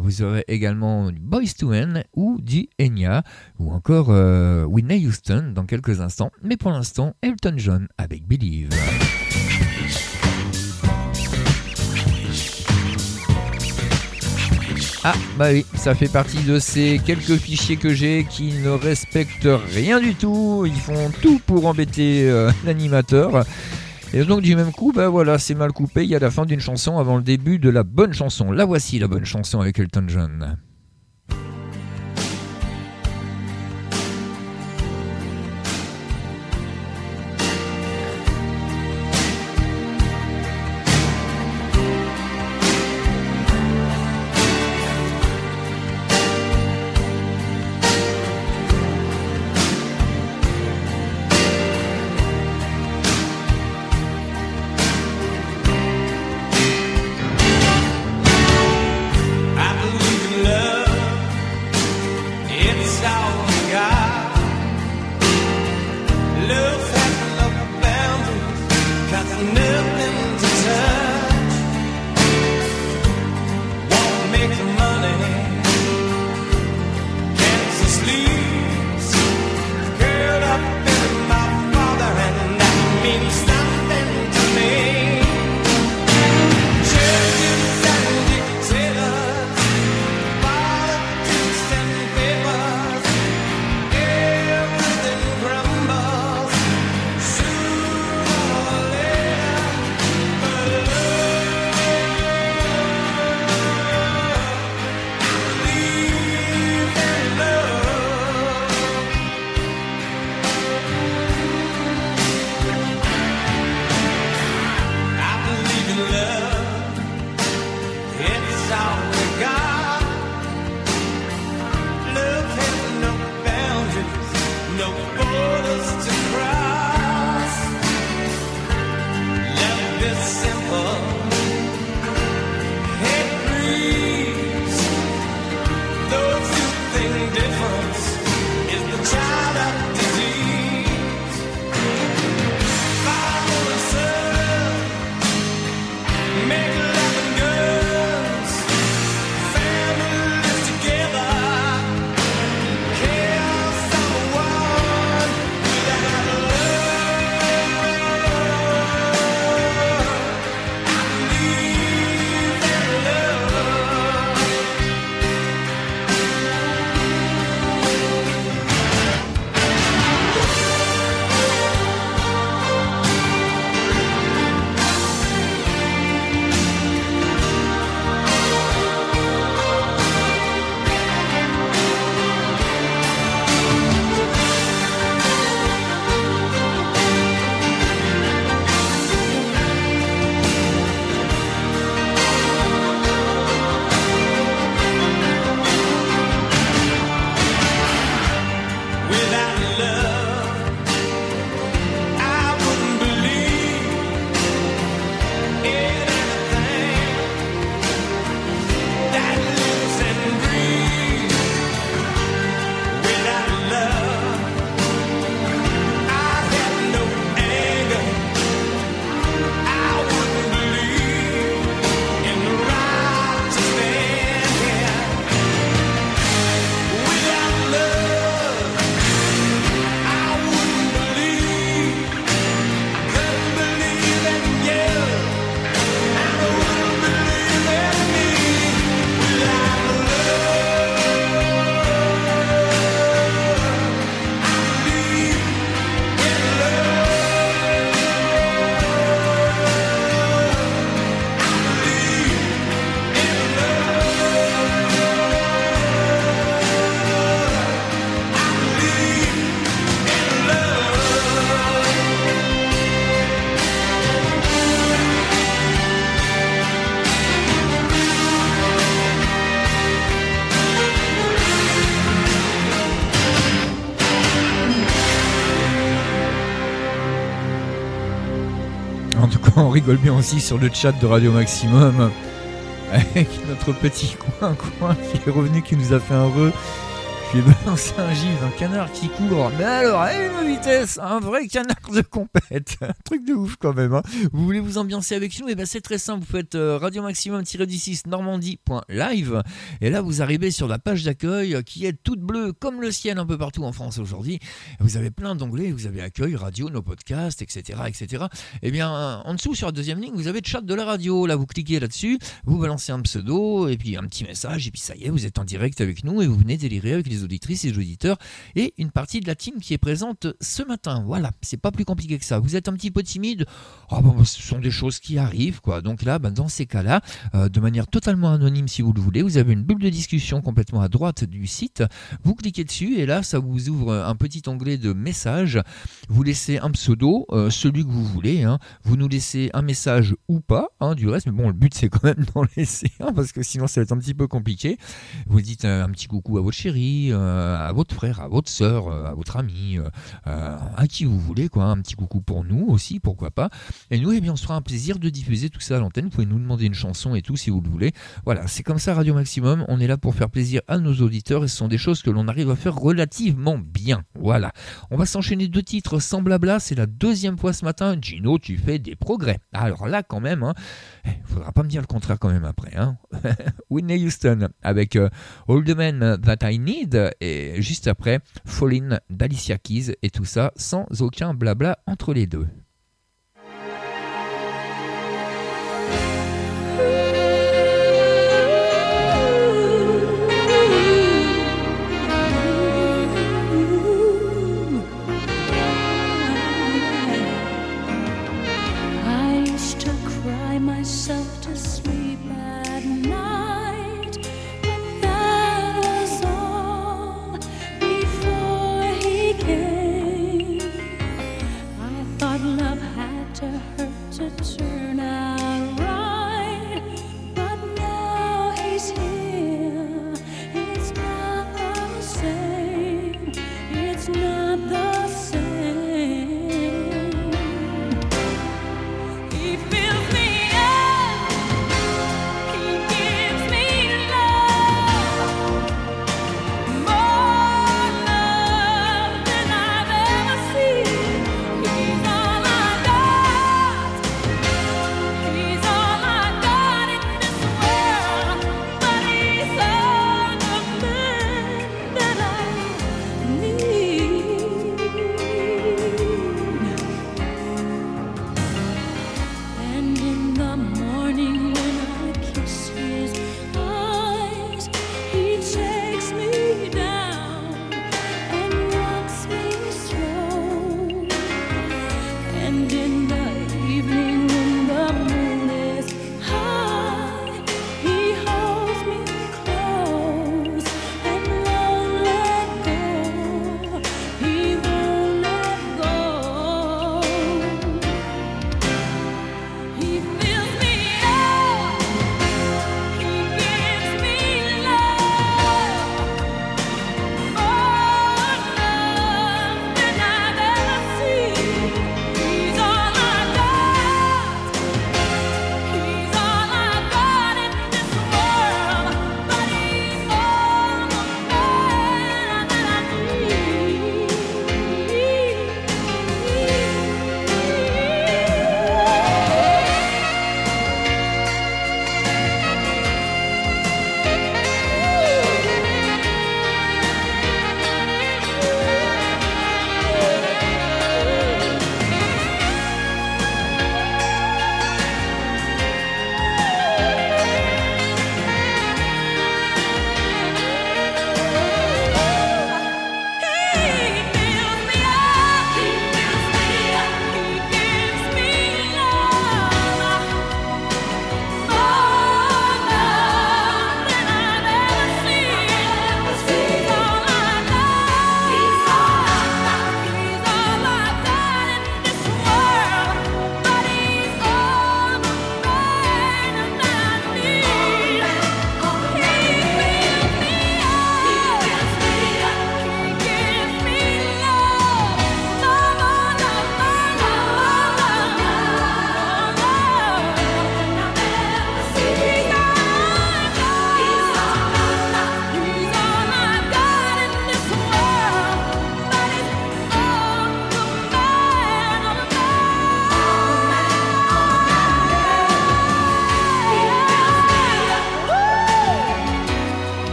vous aurez également du Boys to Men ou du Enya ou encore euh, Whitney Houston dans quelques instants. Mais pour l'instant, Elton John avec Believe. Ah bah oui, ça fait partie de ces quelques fichiers que j'ai qui ne respectent rien du tout. Ils font tout pour embêter euh, *laughs* l'animateur. Et donc du même coup, bah voilà, c'est mal coupé. Il y a la fin d'une chanson avant le début de la bonne chanson. La voici la bonne chanson avec Elton John. Rigole bien aussi sur le chat de Radio Maximum *laughs* avec notre petit coin coin qui est revenu, qui nous a fait un re. Je lui balancé un gif, un canard qui court. Mais alors, à une vitesse, un vrai canard de compète. *laughs* Un truc de ouf quand même. hein. Vous voulez vous ambiancer avec nous? Et ben c'est très simple. Vous faites euh, radio maximum-du6 normandie.live. Et là, vous arrivez sur la page d'accueil euh, qui est toute bleue comme le ciel un peu partout en France aujourd'hui. Vous avez plein d'onglets. Vous avez accueil, radio, nos podcasts, etc. etc. Et bien, euh, en dessous, sur la deuxième ligne, vous avez le chat de la radio. Là, vous cliquez là-dessus, vous balancez un pseudo et puis un petit message. Et puis ça y est, vous êtes en direct avec nous et vous venez délirer avec les auditrices et les auditeurs et une partie de la team qui est présente ce matin. Voilà, c'est pas plus compliqué que ça. Vous êtes un petit peu timide. Oh, bon, ce sont des choses qui arrivent, quoi. Donc là, ben, dans ces cas-là, euh, de manière totalement anonyme, si vous le voulez, vous avez une bulle de discussion complètement à droite du site. Vous cliquez dessus et là, ça vous ouvre un petit onglet de messages. Vous laissez un pseudo, euh, celui que vous voulez. hein. Vous nous laissez un message ou pas, hein, du reste. Mais bon, le but, c'est quand même *laughs* d'en laisser un parce que sinon, ça va être un petit peu compliqué. Vous dites euh, un petit coucou à votre chérie, à votre frère, à votre euh, à votre ami, à qui vous voulez, quoi. Un petit coucou pour nous aussi, pourquoi pas. Et nous, eh bien, on se fera un plaisir de diffuser tout ça à l'antenne. Vous pouvez nous demander une chanson et tout si vous le voulez. Voilà, c'est comme ça Radio Maximum. On est là pour faire plaisir à nos auditeurs et ce sont des choses que l'on arrive à faire relativement bien. Voilà. On va s'enchaîner deux titres sans blabla. C'est la deuxième fois ce matin. Gino, tu fais des progrès. Alors là, quand même, hein, eh, faudra pas me dire le contraire quand même après. Hein. *laughs* Whitney Houston avec euh, All the Men That I Need et juste après Fallin' d'Alicia Keys et tout ça sans aucun blabla entre les deux.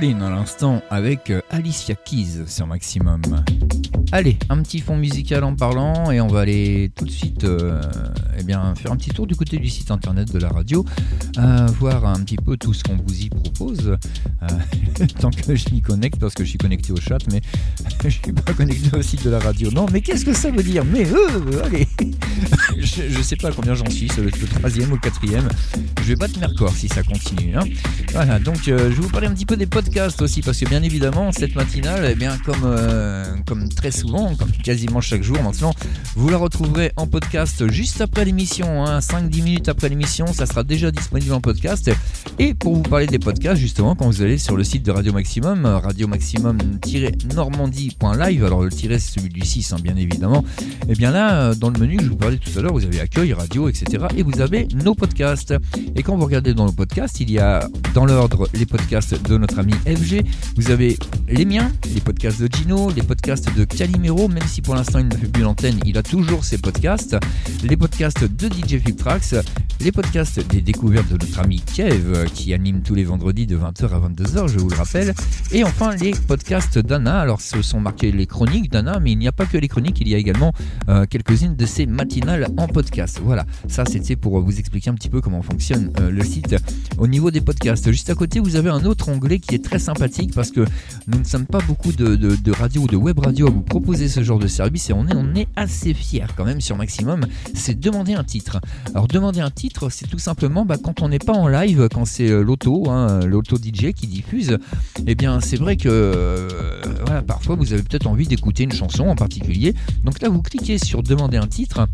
À l'instant avec euh, Alicia Keys sur Maximum. Allez, un petit fond musical en parlant et on va aller tout de suite euh, eh bien, faire un petit tour du côté du site internet de la radio, euh, voir un petit peu tout ce qu'on vous y propose. Euh, *laughs* tant que je m'y connecte, parce que je suis connecté au chat, mais *laughs* je suis pas connecté au site de la radio. Non, mais qu'est-ce que ça veut dire? Mais euh, allez *laughs* je, je sais pas combien j'en suis, être le troisième ou le quatrième. Je vais battre mes records si ça continue. hein. Voilà, donc euh, je vais vous parler un petit peu des podcasts aussi, parce que bien évidemment, cette matinale, eh bien, comme, euh, comme très souvent, comme quasiment chaque jour maintenant, vous la retrouverez en podcast juste après l'émission, hein, 5-10 minutes après l'émission, ça sera déjà disponible en podcast. Et pour vous parler des podcasts, justement, quand vous allez sur le site de Radio Maximum, euh, radio maximum-normandie.live, alors le tiret c'est celui du 6, hein, bien évidemment, et bien là, euh, dans le menu, je vous parlais tout à l'heure, vous avez accueil, radio, etc. Et vous avez nos podcasts. Et quand vous regardez dans nos podcasts, il y a dans l'ordre les podcasts de notre ami FG, vous avez les miens, les podcasts de Gino, les podcasts de Calimero, même si pour l'instant il ne fait plus l'antenne, il a toujours ses podcasts, les podcasts de DJ Filtrax, les podcasts des découvertes de notre ami Kev, euh, qui anime tous les vendredis de 20h à 22h, je vous le rappelle, et enfin les podcasts d'Anna. Alors ce sont marqués les chroniques d'Anna, mais il n'y a pas que les chroniques, il y a également euh, quelques-unes de ces matinales en podcast. Voilà, ça c'était pour vous expliquer un petit peu comment fonctionne euh, le site au niveau des podcasts. Juste à côté, vous avez un autre onglet qui est très sympathique parce que nous ne sommes pas beaucoup de, de, de radio ou de web radio à vous proposer ce genre de service et on est, on est assez fiers quand même sur Maximum. C'est demander un titre. Alors demander un titre, c'est tout simplement bah, quand on n'est pas en live, quand c'est euh, l'auto, hein, l'auto DJ qui diffuse, eh bien c'est vrai que euh, parfois vous avez peut-être envie d'écouter une chanson en particulier. Donc là, vous cliquez sur demander un titre.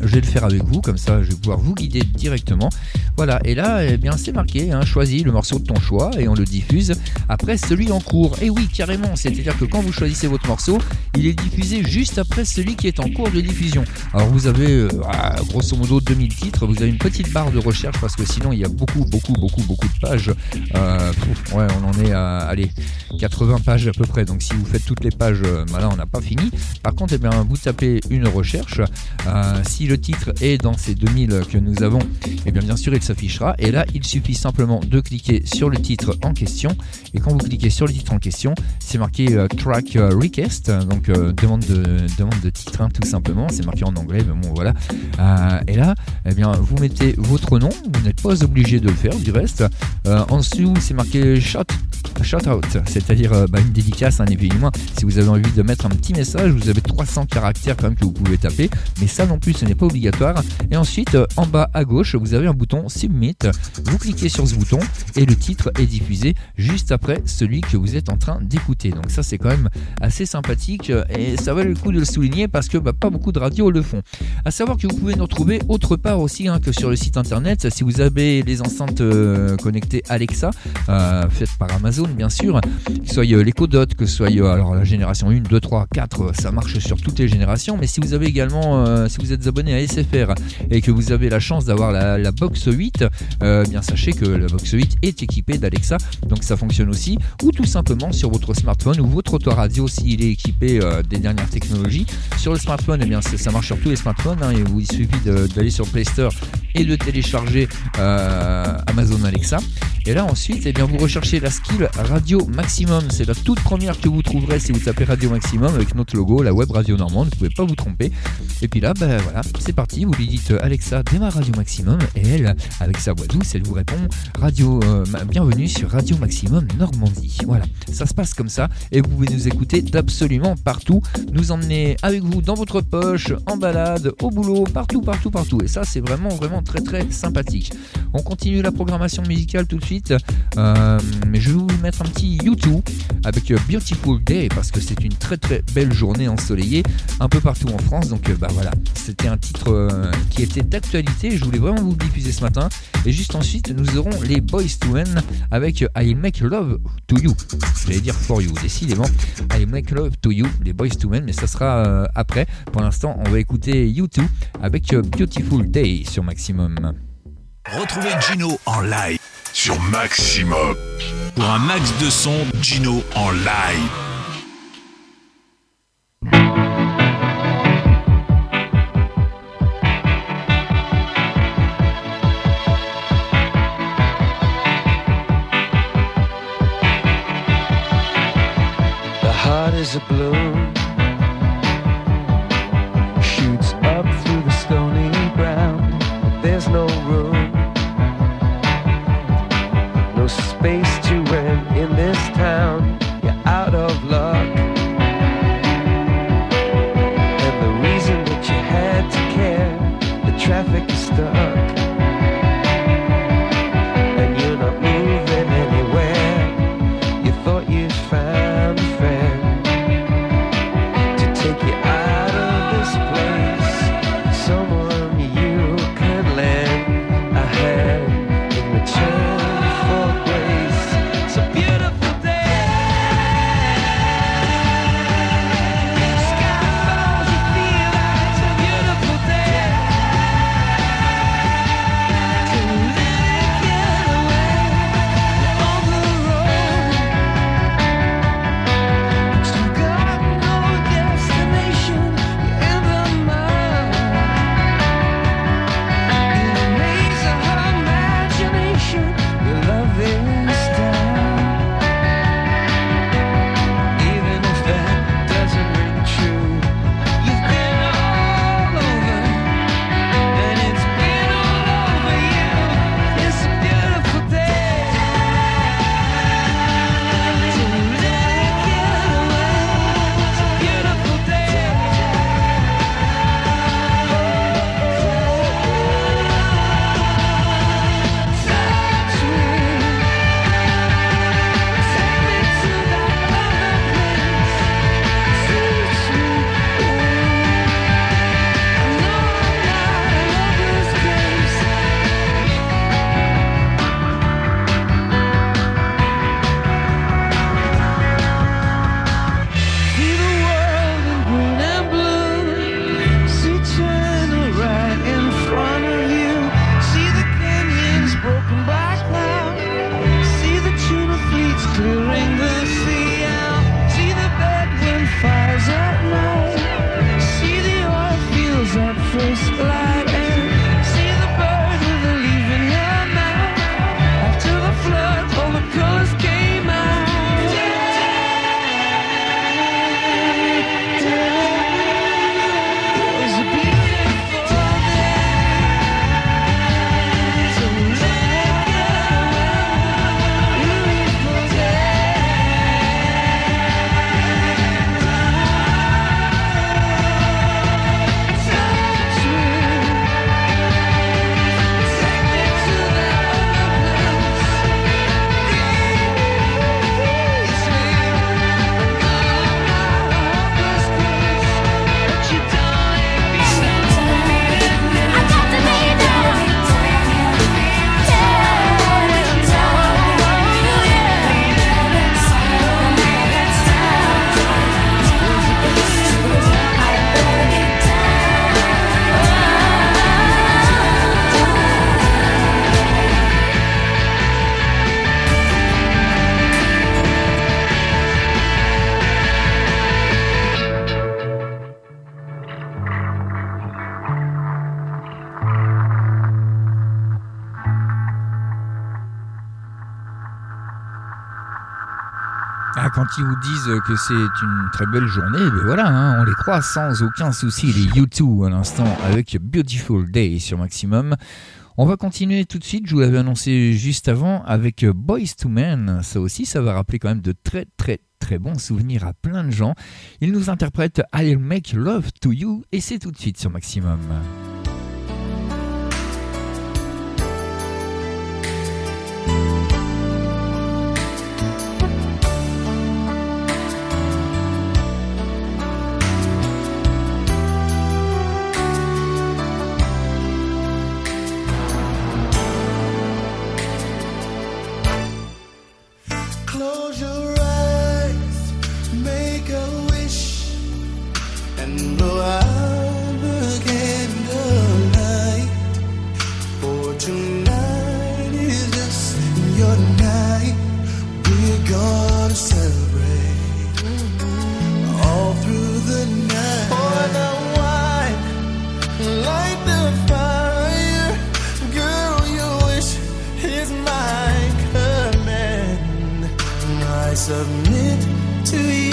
Je vais le faire avec vous, comme ça je vais pouvoir vous guider directement. Voilà, et là, eh bien c'est marqué, hein, choisis le morceau de ton choix et on le diffuse après celui en cours. Et oui, carrément, c'est-à-dire que quand vous choisissez votre morceau, il est diffusé juste après celui qui est en cours de diffusion. Alors vous avez euh, ah, grosso modo 2000 titres, vous avez une petite barre de recherche parce que sinon il y a beaucoup, beaucoup, beaucoup, beaucoup de pages. Euh, ouais, on en est à allez, 80 pages à peu près, donc si vous faites toutes les pages, euh, bah là on n'a pas fini. Par contre, eh bien, vous tapez une recherche. Euh, si le titre est dans ces 2000 que nous avons, et bien bien sûr il s'affichera. Et là, il suffit simplement de cliquer sur le titre en question. Et quand vous cliquez sur le titre en question, c'est marqué track request, donc demande de demande de titre hein, tout simplement. C'est marqué en anglais, mais bon voilà. Et là, eh bien vous mettez votre nom. Vous n'êtes pas obligé de le faire du reste. Euh, en dessous, c'est marqué shout shout out, c'est-à-dire euh, bah, une dédicace, un évidemment. Si vous avez envie de mettre un petit message, vous avez 300 caractères quand même que vous pouvez taper, mais ça non plus, ce n'est pas obligatoire. Et ensuite, euh, en bas à gauche, vous avez un bouton Submit. Vous cliquez sur ce bouton et le titre est diffusé juste après celui que vous êtes en train d'écouter. Donc ça, c'est quand même assez sympathique et ça valait le coup de le souligner parce que bah, pas beaucoup de radios le font. À savoir que vous pouvez nous retrouver autre part aussi hein, que sur le site internet. Si vous avez les enceintes euh, connectées Alexa, euh, faites par Amazon bien sûr, que ce soit euh, l'Echo Dot, que ce soit euh, alors la génération 1, 2, 3, 4, ça marche sur toutes les générations. Mais si vous avez également, euh, si vous êtes abonné à SFR et que vous avez la chance d'avoir la, box 8, euh, bien sachez que la box 8 est équipée d'Alexa, donc ça fonctionne aussi. Ou tout simplement sur votre smartphone ou votre autoradio s'il est équipé euh, des dernières technologies. Sur le smartphone, eh bien ça, marche sur tous les smartphones. hein, et vous, il suffit d'aller sur Play Store et de télécharger euh, Amazon Alexa. Et là ensuite, eh bien, vous recherchez la skill Radio Maximum. C'est la toute première que vous trouverez si vous tapez Radio Maximum avec notre logo, la web radio normande. Vous pouvez pas vous tromper. Et puis là, ben voilà, c'est parti. Vous lui dites euh, Alexa, démarre Radio Maximum. Et elle, avec sa voix douce, elle vous répond Radio, euh, bienvenue sur Radio Maximum Normandie. Voilà, ça se passe comme ça. Et vous pouvez nous écouter d'absolument partout. Nous emmener avec vous dans votre poche, en balade, au boulot, partout, partout, partout. Et ça, c'est vraiment, vraiment très, très sympathique. On continue la programmation musicale tout de suite. Euh, mais je vais vous mettre un petit YouTube avec Beautiful Day parce que c'est une très très belle journée ensoleillée un peu partout en France. Donc euh, bah voilà, c'était un titre euh, qui était d'actualité. Je voulais vraiment vous le diffuser ce matin. Et juste ensuite, nous aurons les Boys to Men avec I Make Love to You. J'allais dire for you, décidément. I Make Love to You, les Boys to Men, mais ça sera après. Pour l'instant, on va écouter YouTube avec Beautiful Day sur Retrouvez Gino en live sur Maximum. Pour un max de son, Gino en live. The heart is. quand ils vous disent que c'est une très belle journée, ben voilà, hein, on les croit sans aucun souci. Les U2 à l'instant avec Beautiful Day sur Maximum. On va continuer tout de suite, je vous l'avais annoncé juste avant, avec Boys to Men. Ça aussi, ça va rappeler quand même de très très très bons souvenirs à plein de gens. Ils nous interprètent I'll Make Love to You et c'est tout de suite sur Maximum. submit to you.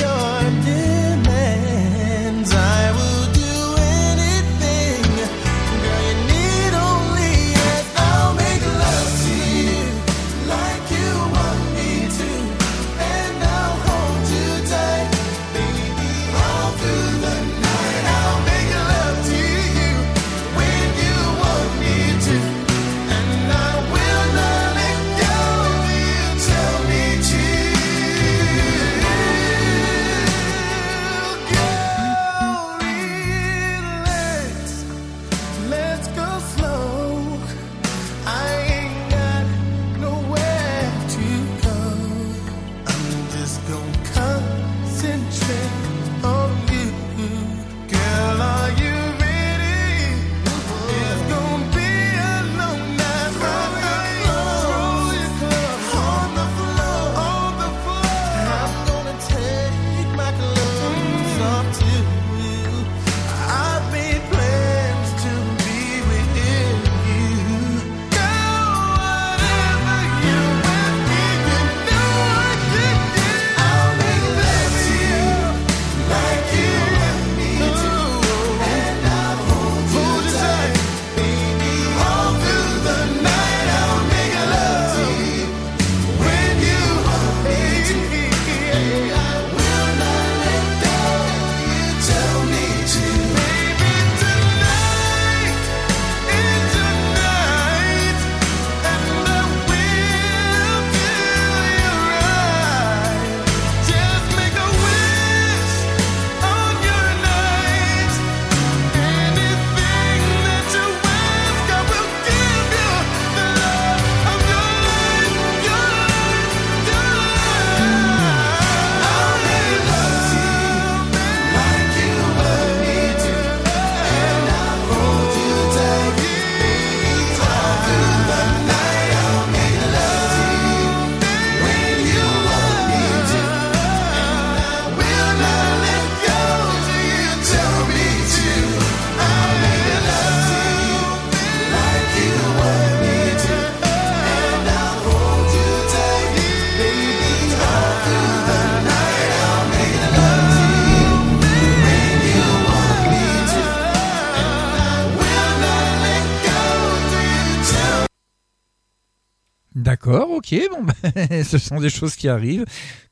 Bon, ben, *laughs* ce sont des choses qui arrivent.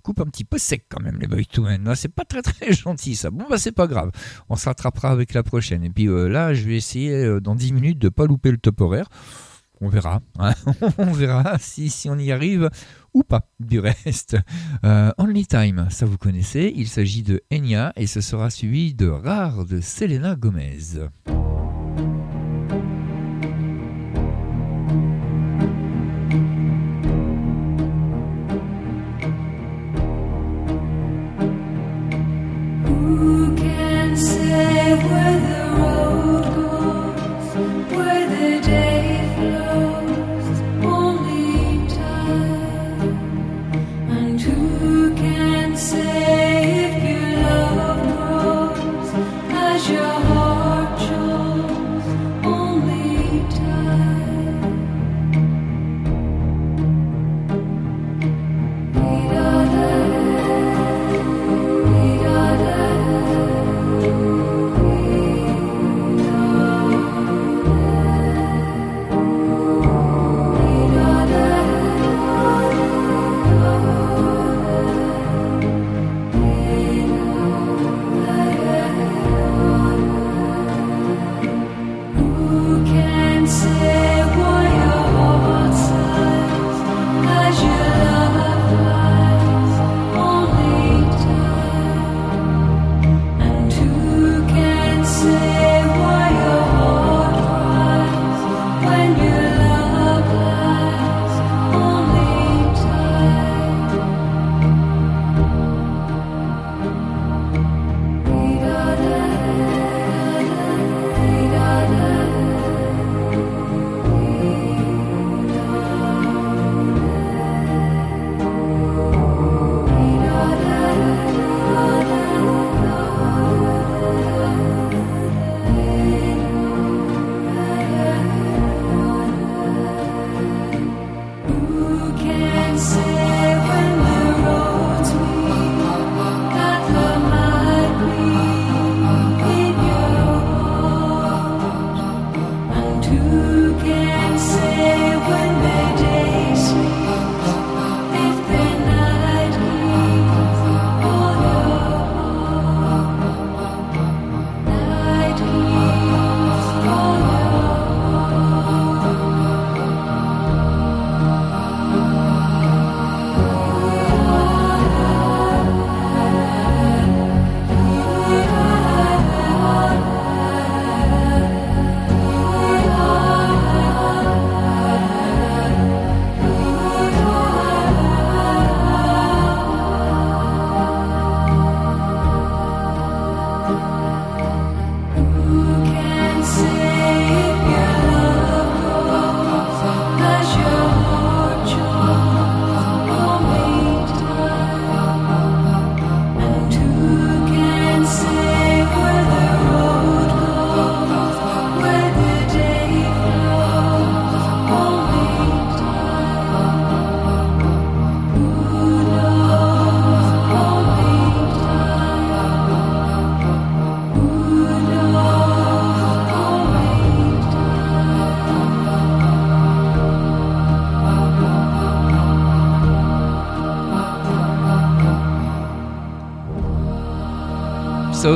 Coupe un petit peu sec quand même, les Boy to Men. Là, c'est pas très très *laughs* gentil ça. Bon, bah, c'est pas grave. On se rattrapera avec la prochaine. Et puis euh, là, je vais essayer euh, dans 10 minutes de pas louper le top horaire. On verra. hein. *laughs* on verra si, si on y arrive ou pas du reste. Euh, Only Time, ça vous connaissez. Il s'agit de Enya et ce sera suivi de Rare de Selena Gomez.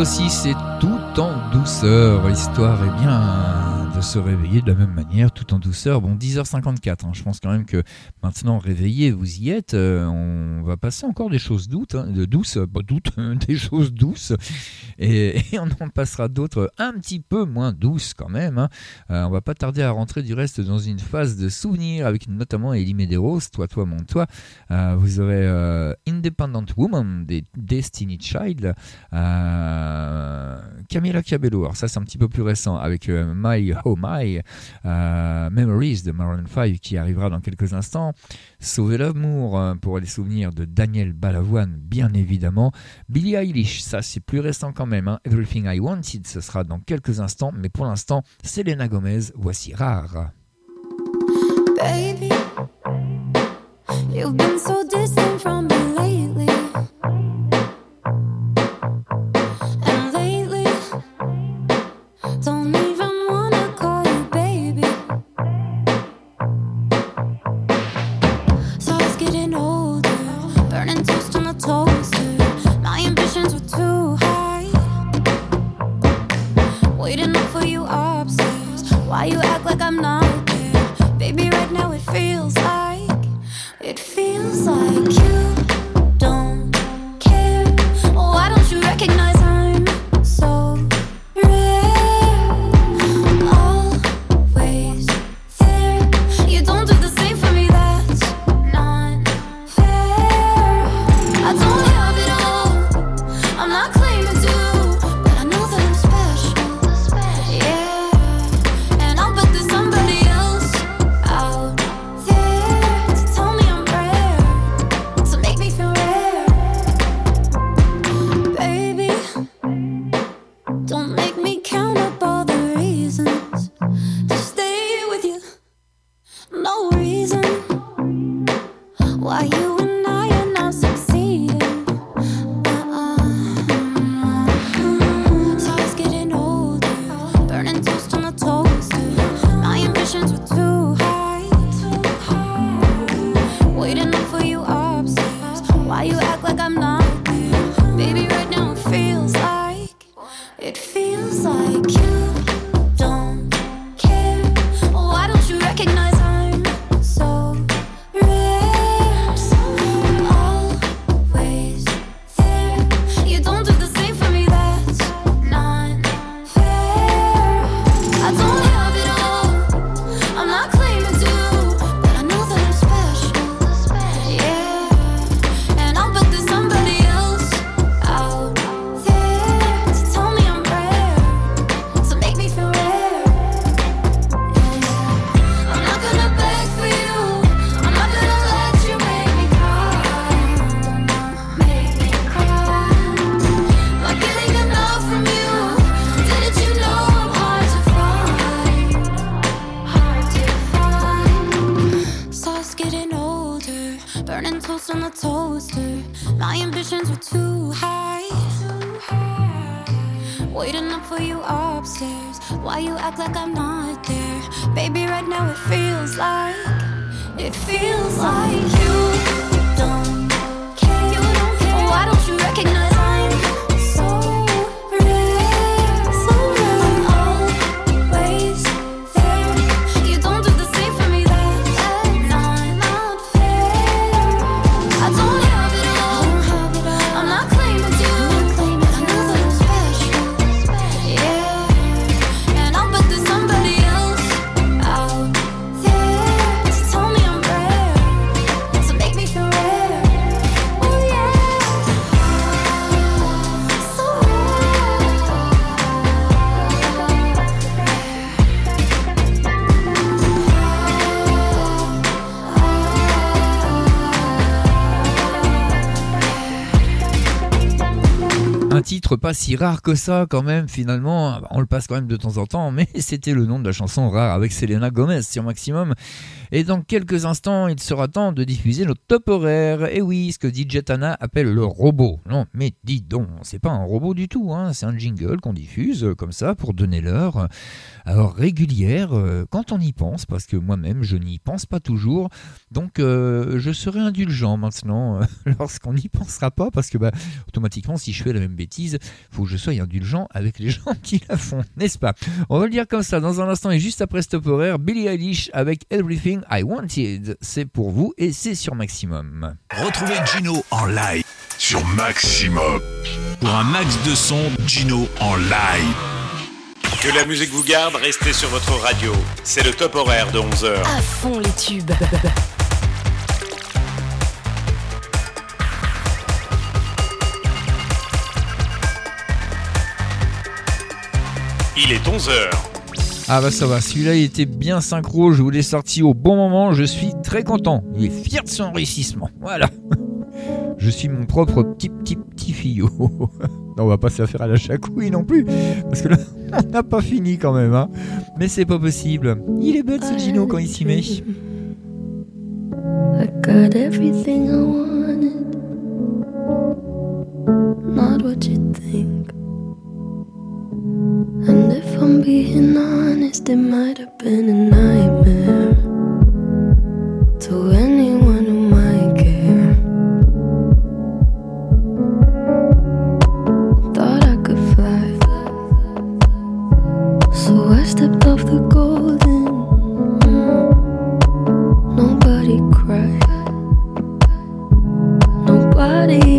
Aussi, c'est tout en douceur. L'histoire est bien de se réveiller de la même manière, tout en douceur. Bon, 10h54, hein, je pense quand même que maintenant, réveillé, vous y êtes. Euh, on va passer encore des choses douces, hein, de douces, pas doutes, *laughs* des choses douces. *laughs* Et, on en passera d'autres un petit peu moins douces quand même. hein. Euh, on va pas tarder à rentrer du reste dans une phase de souvenirs avec notamment Elie Medeiros, Toi, Toi, Mon Toi. Euh, vous aurez euh, Independent Woman des Destiny Child. Camila Cabello, alors ça c'est un petit peu plus récent avec My Oh My Memories de Maroon 5 qui arrivera dans quelques instants. Sauver l'amour euh, pour les souvenirs de Daniel Balavoine, bien évidemment. Billie Eilish, ça c'est plus récent quand même. hein. Everything I Wanted, ce sera dans quelques instants, mais pour l'instant, Selena Gomez, voici rare. Baby, you've been so feels like, it feels like si rare que ça quand même finalement, on le passe quand même de temps en temps, mais *laughs* c'était le nom de la chanson rare avec Selena Gomez sur Maximum. Et dans quelques instants, il sera temps de diffuser notre top horaire. Et oui, ce que DJ Tana appelle le robot. Non, mais dis donc, c'est pas un robot du tout, hein. c'est un jingle qu'on diffuse euh, comme ça pour donner l'heure. Alors régulière, euh, quand on y pense, parce que moi-même je n'y pense pas toujours, donc euh, je serai indulgent maintenant euh, *laughs* lorsqu'on n'y pensera pas, parce que bah, automatiquement si je fais la même bêtise, faut que je sois indulgent avec les *laughs* gens qui la font, n'est-ce pas? On va le dire comme ça dans un instant et juste après stop horaire, Billie Eilish avec Everything I Wanted, c'est pour vous et c'est sur Maximum. Retrouvez Gino en live sur Maximum. Pour un max de son, Gino en live. Que la musique vous garde, restez sur votre radio. C'est le top horaire de 11h. À fond les tubes. Il est 11h. Ah bah ça va, celui-là il était bien synchro, je vous l'ai sorti au bon moment, je suis très content. Il est fier de son réussissement, voilà. *laughs* Je suis mon propre petit petit petit fillot. *laughs* Non, on va pas se faire à la chacouille non plus, parce que là, *laughs* on n'a pas fini quand même, hein. Mais c'est pas possible. Il est bête ce Gino quand il s'y met. I got everything I wanted. Not what you think. And if I'm being honest, it might have been a nightmare to anyone who might care. Thought I could fly, so I stepped off the golden. Nobody cried. Nobody.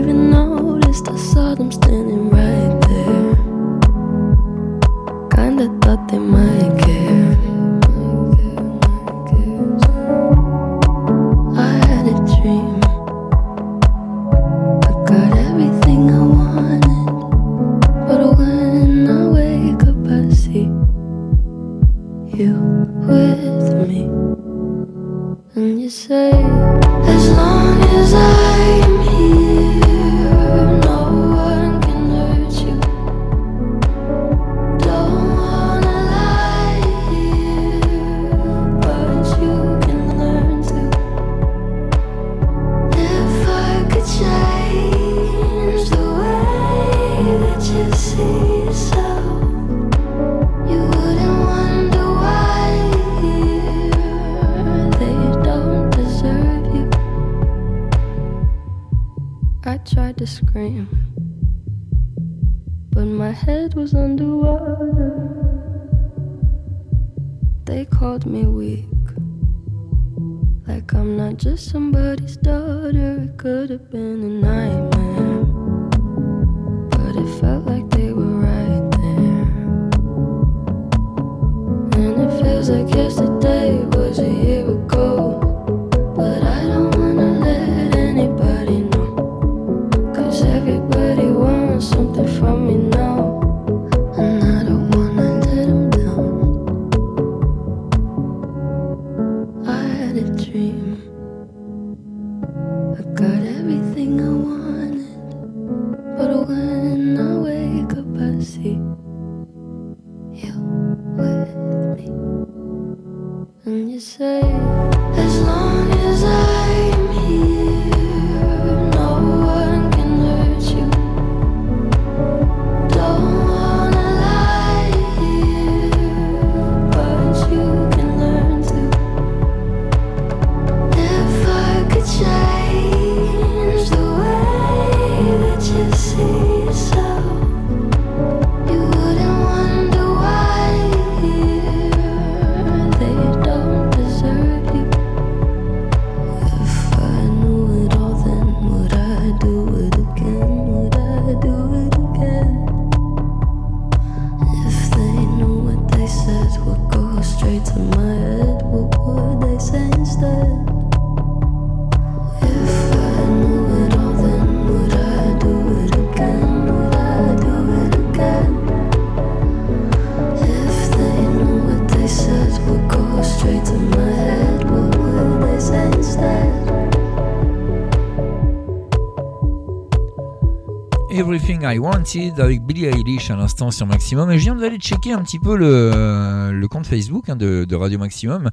I Wanted avec Billie Eilish à l'instant sur Maximum. Et je viens d'aller checker un petit peu le, compte Facebook hein, de Radio Maximum.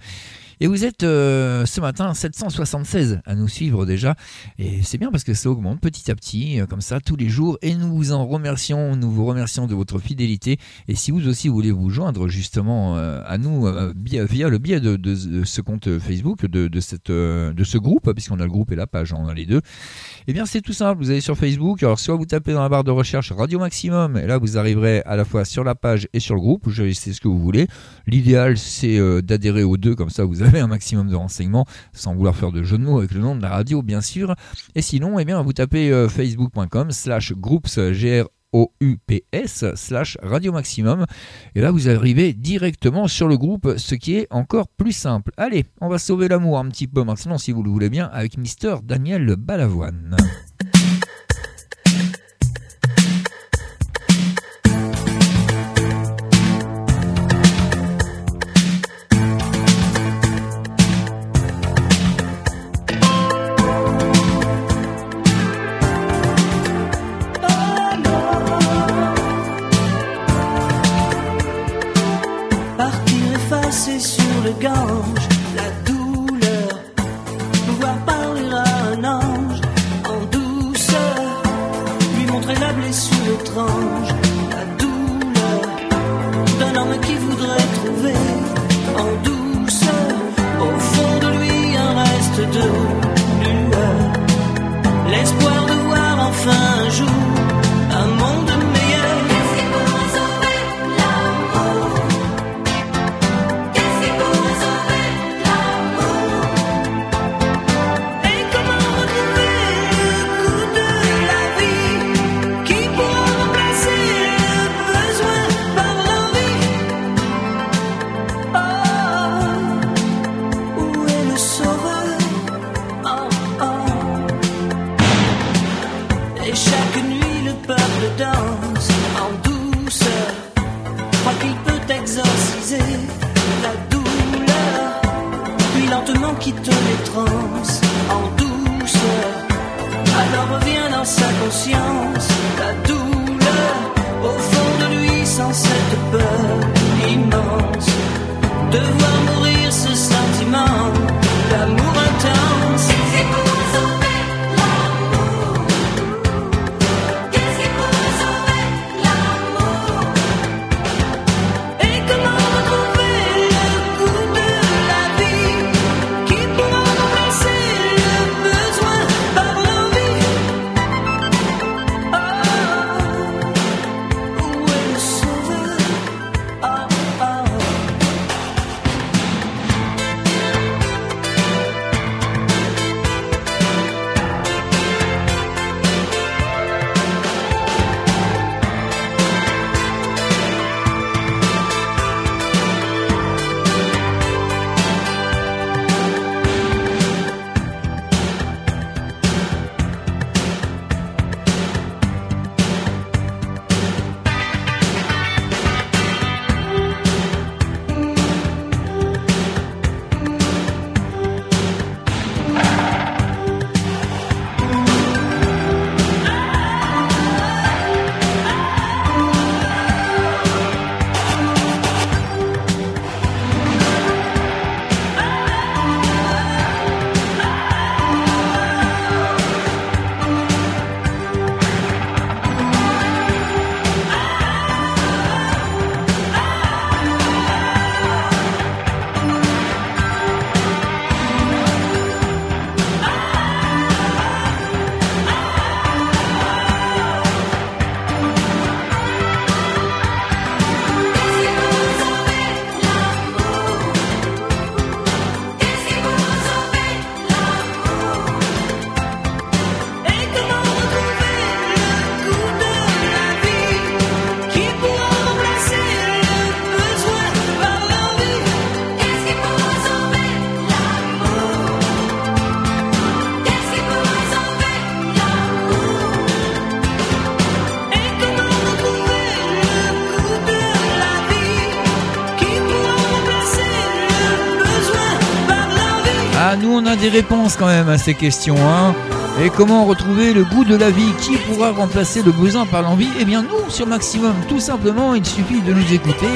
Et vous êtes euh, ce matin 776 à nous suivre déjà. Et c'est bien parce que ça augmente petit à petit, euh, comme ça, tous les jours. Et nous vous en remercions. Nous vous remercions de votre fidélité. Et si vous aussi voulez vous joindre justement euh, à nous via, le biais de, ce compte Facebook, de, cette, de ce groupe, puisqu'on a le groupe et la page, on a les deux. Eh bien, c'est tout simple. Vous allez sur Facebook. Alors, soit vous tapez dans la barre de recherche Radio Maximum, et là, vous arriverez à la fois sur la page et sur le groupe. Sais ce que vous voulez. L'idéal, c'est d'adhérer aux deux, comme ça, vous avez un maximum de renseignements, sans vouloir faire de jeu de mots avec le nom de la radio, bien sûr. Et sinon, eh bien, vous tapez euh, facebook.com slash groups gr OUPS slash Radio Maximum. Et là, vous arrivez directement sur le groupe, ce qui est encore plus simple. Allez, on va sauver l'amour un petit peu maintenant, si vous le voulez bien, avec Mister Daniel Balavoine. Effacé sur le gange, la douleur, pouvoir parler à un ange en douceur, lui montrer la blessure étrange, on a des réponses quand même à ces questions. Hein. Et comment retrouver le goût de la vie? Qui pourra remplacer le besoin par l'envie? Eh bien nous, sur Maximum, tout simplement, il suffit de nous écouter.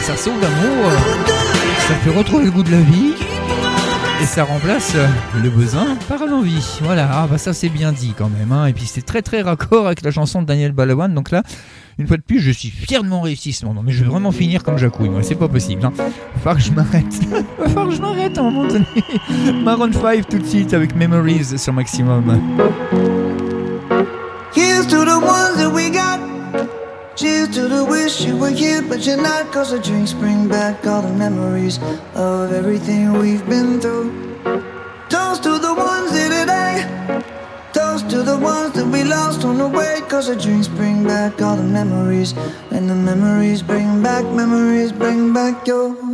Ça sauve l'amour, ça fait retrouver le goût de la vie. Et ça remplace le besoin par l'envie. Voilà, ah bah ça c'est bien dit quand même. Hein. Et puis c'est très très raccord avec la chanson de Daniel Balawan. Donc là, une fois de plus, je suis fier de mon réussissement. Mais je vais vraiment finir comme Jacouille, moi, c'est pas possible. Hein. Falloir que je m'arrête. Va falloir que je m'arrête à un moment donné. *laughs* Maroon 5 tout de suite avec Memories sur Maximum. Here's to the ones that we got. Cheers to the wish you were here, but you're not. Cause the drinks bring back all the memories of everything we've been through. Toast to the ones here today. Toast to the ones that we lost on the way. Cause the drinks bring back all the memories. And the memories bring back, memories bring back your.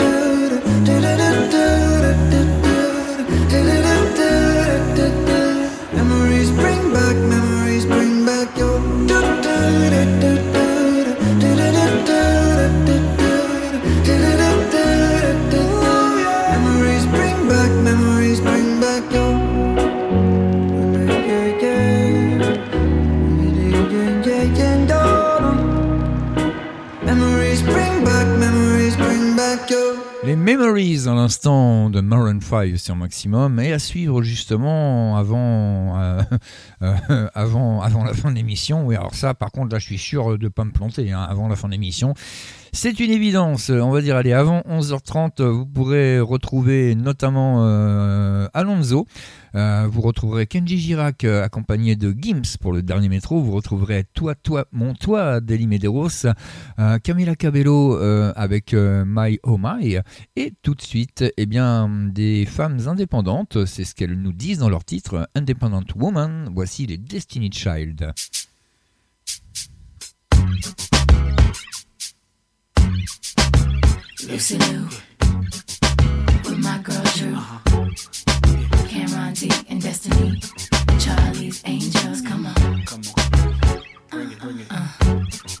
Memories à l'instant de Maroon 5 sur Maximum et à suivre justement avant, euh, *laughs* euh, avant, avant la fin de l'émission. Oui, alors ça, par contre, là, je suis sûr de ne pas me planter hein, avant la fin de l'émission. C'est une évidence. On va dire, allez, avant 11h30, vous pourrez retrouver notamment euh, Alonso. Euh, vous retrouverez Kenji Girac euh, accompagné de Gims pour le dernier métro. Vous retrouverez Toi, Toi, Mon Toi d'Eli Medeiros. Euh, Camila Cabello euh, avec euh, My Oh My. Et tout de suite, eh bien, des femmes indépendantes. C'est ce qu'elles nous disent dans leur titre Independent Woman. Voici les Destiny Child. Lucy Lou with my girl Drew, uh-huh. Cameron D and Destiny, Charlie's Angels. Come on, come on, uh-huh.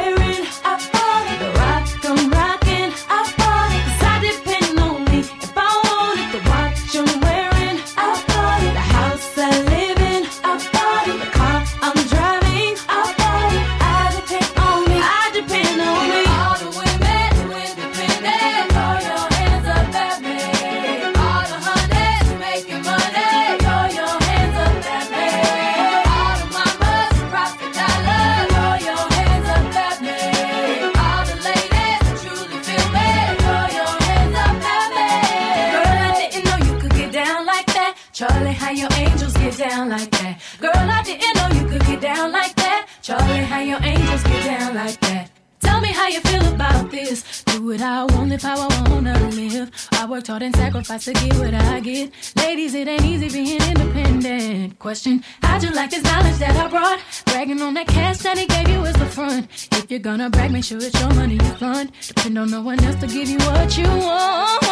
your angels get down like that. Tell me how you feel about this. Do what I want, live how I wanna live. I worked hard and sacrificed to get what I get. Ladies, it ain't easy being independent. Question, how'd you like this knowledge that I brought? Bragging on that cash that he gave you is the front. If you're gonna brag, make sure it's your money you fund. Depend on no one else to give you what you want.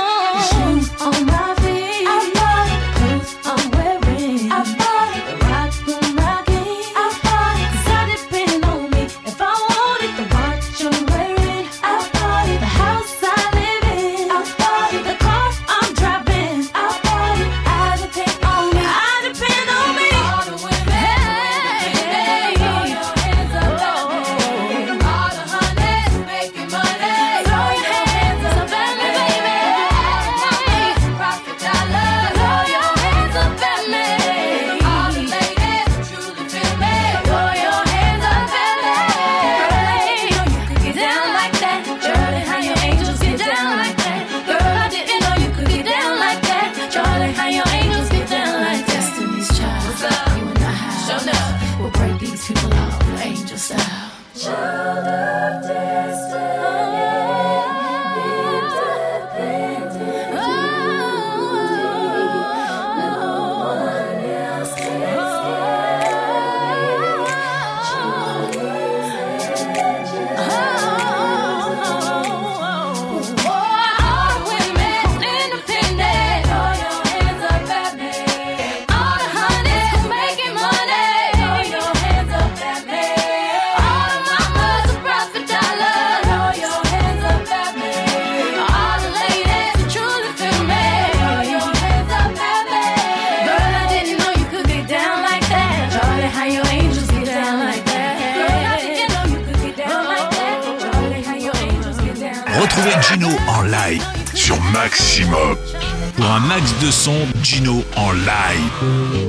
Shoes on my feet. Max de son, Gino en live.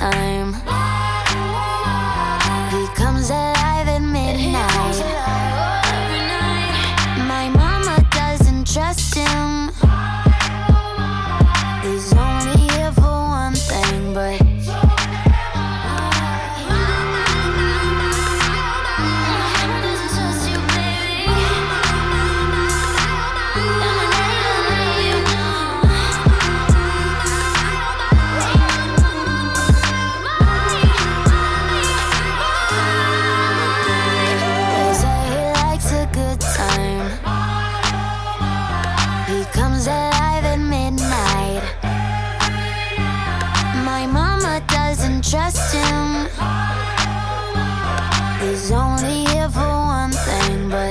Time.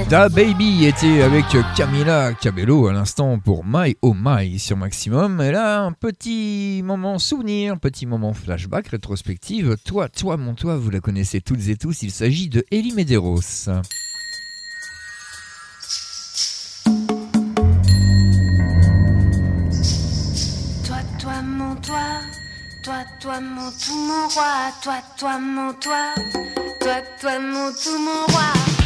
Da Baby était avec Camila Cabello à l'instant pour My Oh My sur Maximum. Et là, un petit moment souvenir, petit moment flashback, rétrospective. Toi, toi, mon toi, vous la connaissez toutes et tous. Il s'agit de Ellie Medeiros. Toi, toi, mon toi, toi, toi, mon tout, mon roi, toi, toi, mon toi, toi, toi, mon tout, mon roi.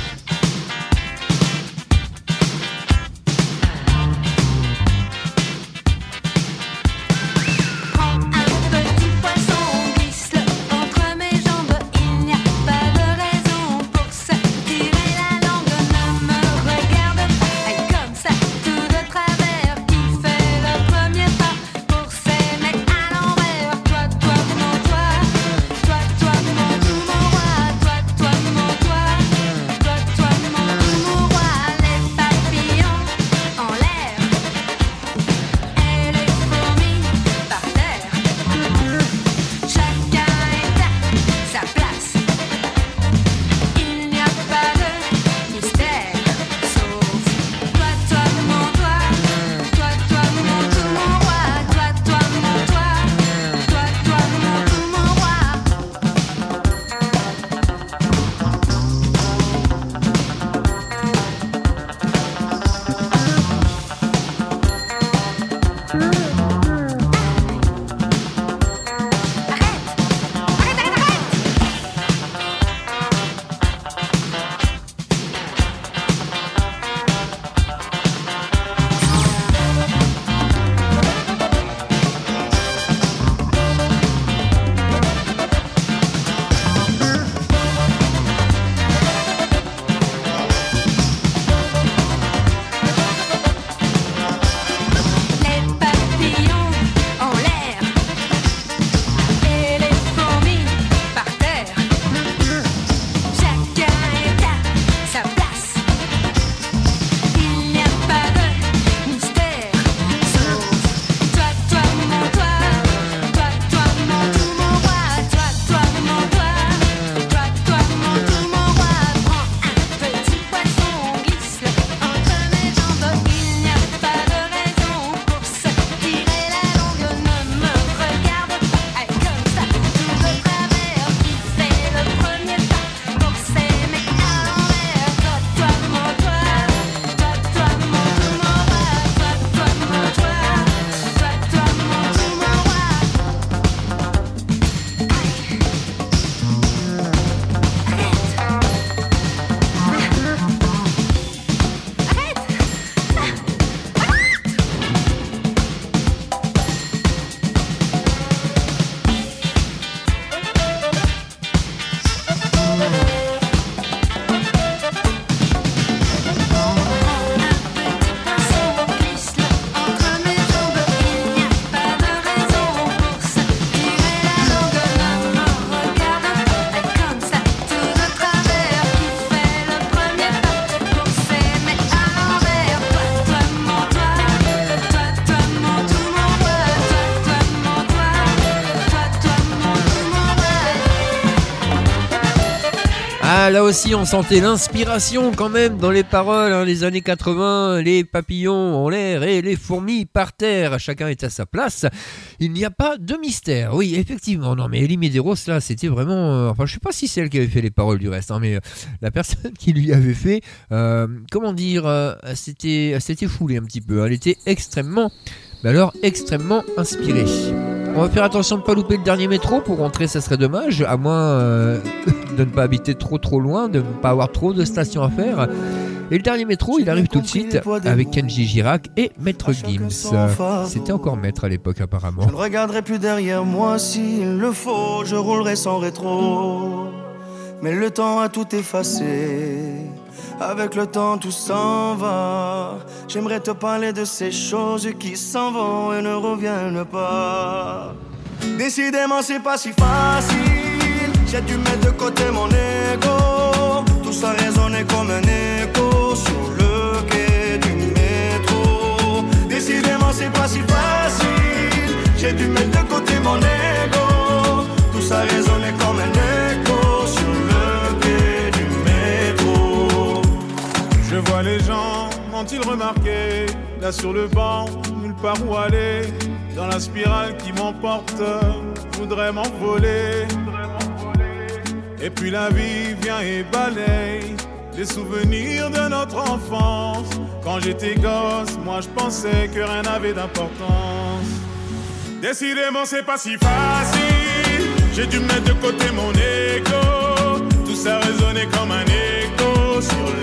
Là aussi, on sentait l'inspiration quand même dans les paroles. hein, les années 80, les papillons en l'air et les fourmis par terre. Chacun est à sa place. Il n'y a pas de mystère. Oui, effectivement. Non, mais Elie Medeiros, là, c'était vraiment. euh, enfin, je sais pas si c'est elle qui avait fait les paroles du reste, hein, mais euh, la personne *laughs* qui lui avait fait, euh, comment dire, c'était, elle s'était foulée un petit peu. Elle était extrêmement, mais alors extrêmement inspirée. On va faire attention de ne pas louper le dernier métro pour rentrer, ça serait dommage, à moins euh, *laughs* de ne pas habiter trop trop loin, de ne pas avoir trop de stations à faire. Et le dernier métro, il arrive tout de suite avec Kenji Girac et Maître Gims. C'était encore maître à l'époque apparemment. Je ne regarderai plus derrière moi s'il le faut, je roulerai sans rétro. Mais le temps a tout effacé. Avec le temps, tout s'en va. J'aimerais te parler de ces choses qui s'en vont et ne reviennent pas. Décidément, c'est pas si facile. J'ai dû mettre de côté mon ego. Tout ça résonnait comme un écho sur le quai du métro. Décidément, c'est pas si facile. J'ai dû mettre de côté mon ego. Tout ça résonnait comme un écho sur le quai du métro. Je quand il remarquait, là sur le banc, nulle part où aller, dans la spirale qui m'emporte, voudrais m'envoler. Et puis la vie vient et balaye les souvenirs de notre enfance. Quand j'étais gosse, moi je pensais que rien n'avait d'importance. Décidément, c'est pas si facile. J'ai dû mettre de côté mon ego. Tout ça résonnait comme un écho sur le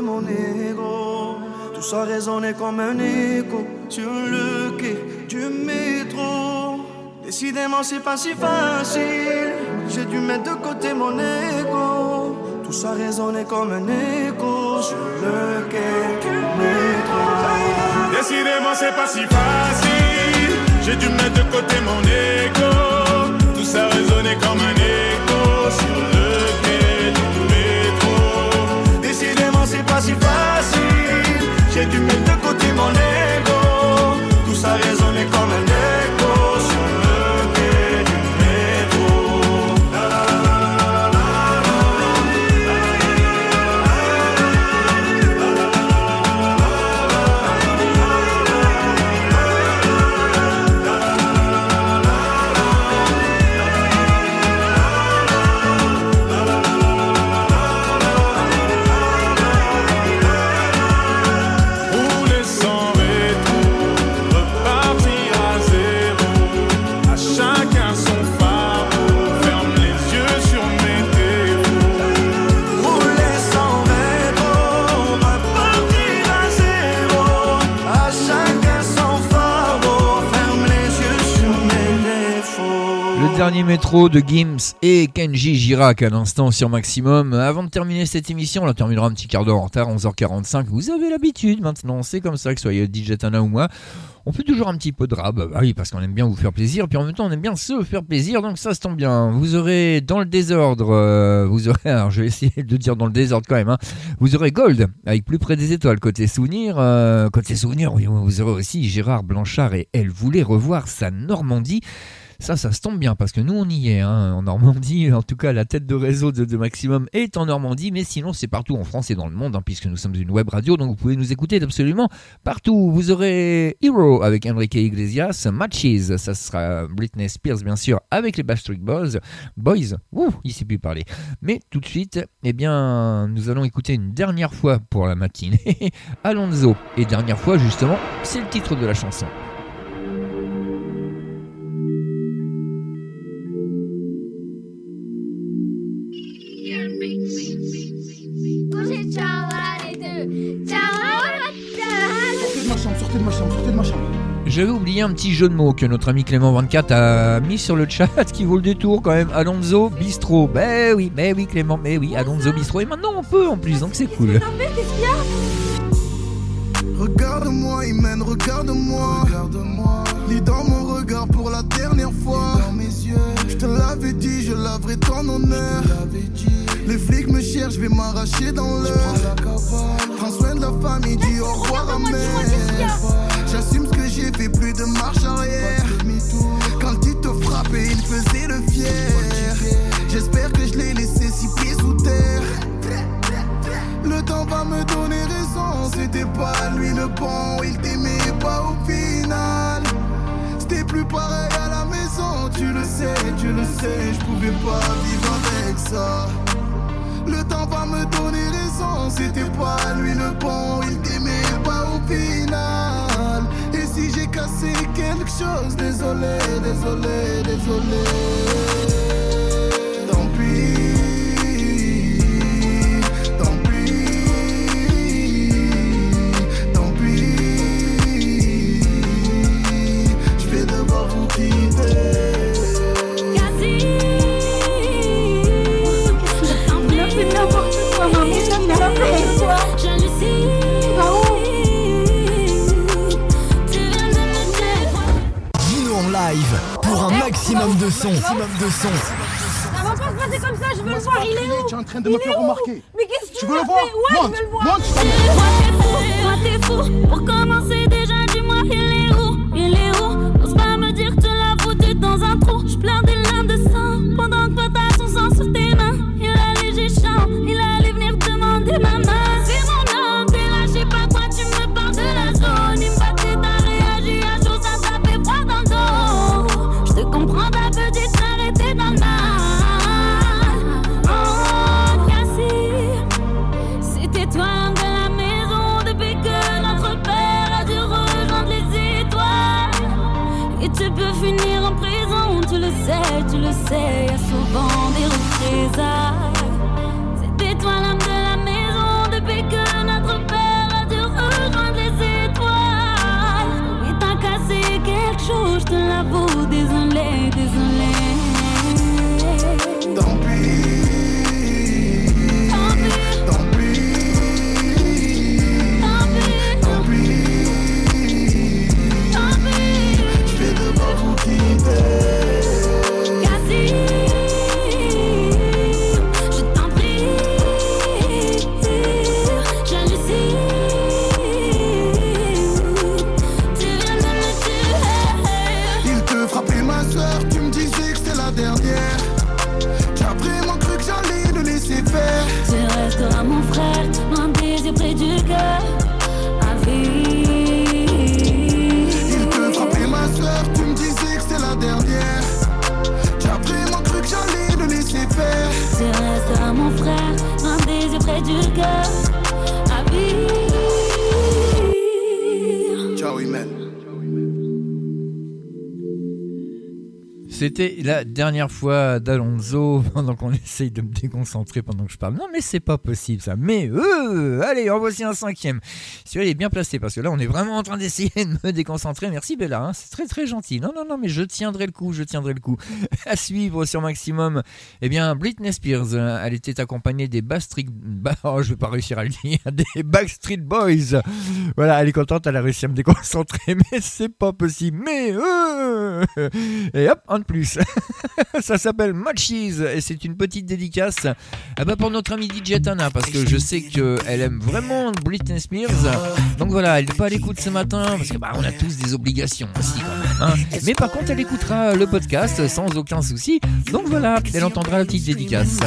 mon. Tout ça résonnait comme un écho sur le quai du métro. Décidément, c'est pas si facile. J'ai dû mettre de côté mon ego. Tout ça résonnait comme un écho sur le quai du métro. Décidément, c'est pas si facile. J'ai dû mettre de côté mon ego. Tout ça résonnait comme un écho sur le si facile. J'ai dû mettre de côté mon ego. Dernier métro de Gims et Kenji Girac à l'instant sur Maximum. Avant de terminer cette émission, on la terminera un petit quart d'heure en retard, 11h45. Vous avez l'habitude maintenant, c'est comme ça que soyez DJ Tana ou moi. On fait toujours un petit peu de rap, bah oui, parce qu'on aime bien vous faire plaisir, puis en même temps on aime bien se faire plaisir, donc ça se tombe bien. Vous aurez dans le désordre, euh, vous aurez, *laughs* alors je vais essayer de dire dans le désordre quand même, hein, vous aurez Gold avec plus près des étoiles côté souvenir, euh, côté souvenir, oui, vous aurez aussi Gérard Blanchard et elle voulait revoir sa Normandie. Ça, ça se tombe bien parce que nous, on y est hein, en Normandie. En tout cas, la tête de réseau de, Maximum est en Normandie, mais sinon, c'est partout en France et dans le monde, hein, puisque nous sommes une web radio, donc vous pouvez nous écouter absolument partout. Vous aurez Hero avec Enrique Iglesias, Matches, ça sera Britney Spears, bien sûr, avec les Backstreet Boys. Boys, ouh, il sait plus parler. Mais tout de suite, eh bien, nous allons écouter une dernière fois pour la matinée *laughs* Alonso. Et dernière fois, justement, c'est le titre de la chanson. Sortez de ma chambre, sortez de ma chambre. J'avais oublié un petit jeu de mots que notre ami Clément24 a mis sur le chat *laughs* qui vaut le détour quand même. Alonso Bistro. Ben oui, ben oui Clément, ben oui, Alonso Bistro. Et maintenant on peut en plus, donc c'est cool. Non, mais qu'est-ce qu'il y a? Regarde-moi, Imen, regarde-moi. Regarde-moi. Lis dans mon regard pour la dernière fois. Dans mes yeux. Je te l'avais dit, je laverai ton honneur. Les flics me cherchent, je vais m'arracher dans l'heure. Prends soin de la famille, dis au revoir à mère. J'assume ce que j'ai fait, plus de marche arrière. Quand il te frappait, il faisait le fier. J'espère que je l'ai laissé six pieds sous terre. Le temps va me donner raison, c'était pas lui le bon, il t'aimait pas au final. C'était plus pareil à la maison, tu le sais, tu le sais, je pouvais pas vivre avec ça. Le temps va me donner raison, c'était pas lui le bon, il t'aimait pas au final. Et si j'ai cassé quelque chose, désolé, désolé, désolé. De son. Maximum de son. Ça va pas se passer comme ça, je veux le voir, il est où Tu es en train de me faire remarquer. Mais qu'est-ce que Tu tu veux le voir? Ouais, je veux le voir monte, Toi t'es fou, toi t'es fou Pour commencer désir près du C'était la dernière fois d'Alonso *laughs* pendant qu'on essaye de me déconcentrer pendant que je parle. Non mais c'est pas possible ça. Mais euh, allez, en voici un cinquième. Celui-là il est bien placé parce que là on est vraiment en train d'essayer de me déconcentrer. Merci Bella, hein. c'est très très gentil. Non non non mais je tiendrai le coup, je tiendrai le coup. *laughs* À suivre sur Maximum. Eh bien Britney Spears, euh, elle était accompagnée des Backstreet, *laughs* bah, oh, je vais pas réussir à le dire, des Backstreet Boys. Voilà, elle est contente, elle a réussi à me déconcentrer, mais c'est pas possible. Mais euh, et hop, de plus. *laughs* Ça s'appelle Matches et c'est une petite dédicace ah bah, pour notre amie DJ Tana parce que je sais qu'elle aime vraiment Britney Spears. Donc voilà, elle n'est pas à l'écoute ce matin parce que bah, on a tous des obligations aussi hein. Mais par contre, elle écoutera le podcast sans aucun souci. Donc voilà, elle entendra la petite dédicace.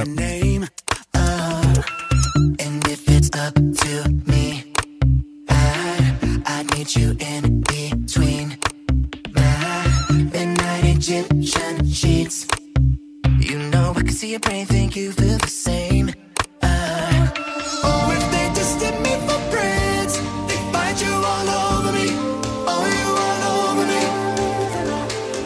you in between Egyptian sheets. You know I can see your brain, think you feel the same. Uh, oh, if they tested me for brains, they find you all over me. Oh, you all over me.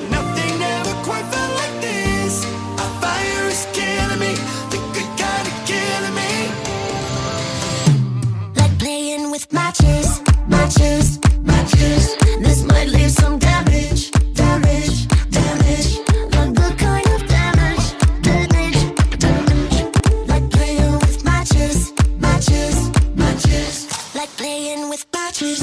Nothing ever quite felt like this. A fire is killing me, the good kind of killing me. Like playing with matches, matches. with patches.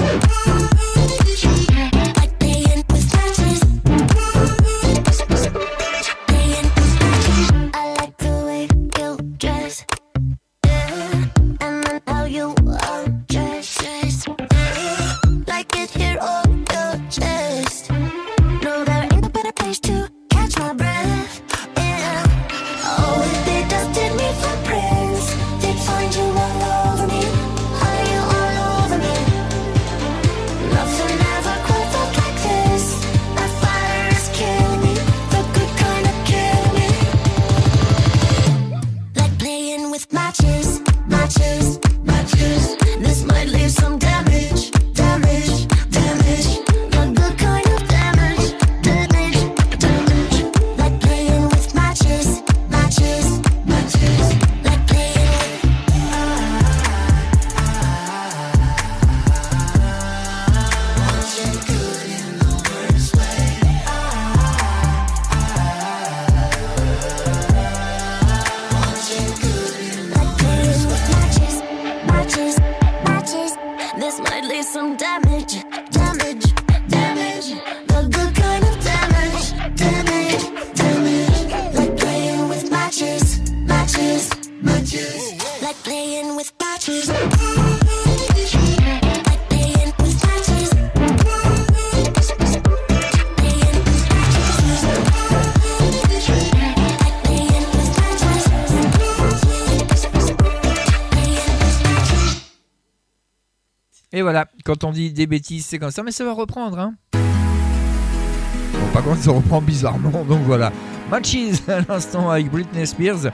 Quand on dit des bêtises, c'est comme ça, mais ça va reprendre. Hein. Bon, par contre, ça reprend bizarrement, donc voilà. Matches à l'instant avec Britney Spears.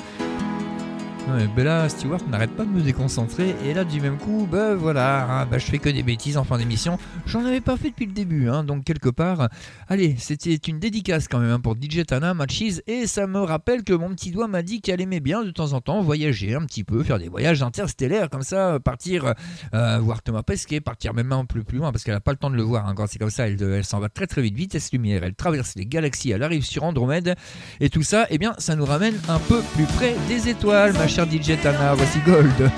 Ouais, Bella Stewart n'arrête pas de me déconcentrer et là du même coup, bah voilà, bah, je fais que des bêtises en fin d'émission. J'en avais pas fait depuis le début, hein, donc quelque part. Allez, c'était une dédicace quand même hein, pour DJ Tana, Matches, et ça me rappelle que mon petit doigt m'a dit qu'elle aimait bien de temps en temps voyager un petit peu, faire des voyages interstellaires comme ça, euh, partir euh, voir Thomas Pesquet, partir même un peu plus loin parce qu'elle a pas le temps de le voir. hein, quand c'est comme ça, elle, elle s'en va très très vite, vitesse lumière, elle traverse les galaxies, elle arrive sur Andromède et tout ça, eh bien, ça nous ramène un peu plus près des étoiles, ma chère DJ Tana. Voici Gold.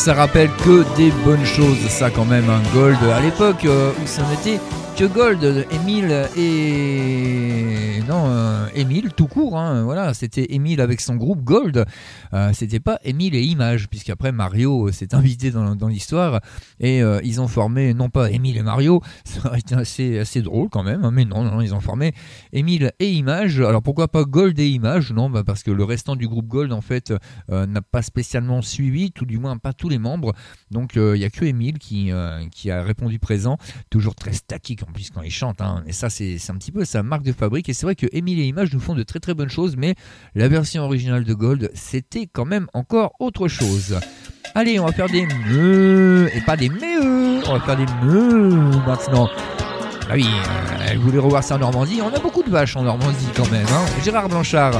Ça rappelle que des bonnes choses, ça quand même, un Gold. À l'époque euh, où ça n'était que Gold, Emile et. Non, euh, Émile tout court. hein, voilà, c'était Émile avec son groupe Gold. Euh, c'était pas Émile et Images, puisqu'après Mario euh, s'est invité dans l'histoire et euh, ils ont formé non pas Émile et Mario, *laughs* ça aurait été assez, assez drôle quand même, hein, mais non, non, ils ont formé Émile et Images. Alors pourquoi pas Gold et Images Non, bah, parce que le restant du groupe Gold en fait euh, n'a pas spécialement suivi, tout du moins pas tous les membres. Donc il n'y a que Émile qui, euh, qui a répondu présent, toujours très statique en plus quand il chante. hein. Et ça c'est un petit peu sa marque de fabrique. Et c'est vrai que Émile et Images nous font de très très bonnes choses, mais la version originale de Gold, c'était quand même encore autre chose. Allez, on va faire des meux et pas des meux. On va faire des meux maintenant. Ah oui, euh, voulait revoir ça en Normandie. On a beaucoup de vaches en Normandie quand même. hein. Gérard Blanchard.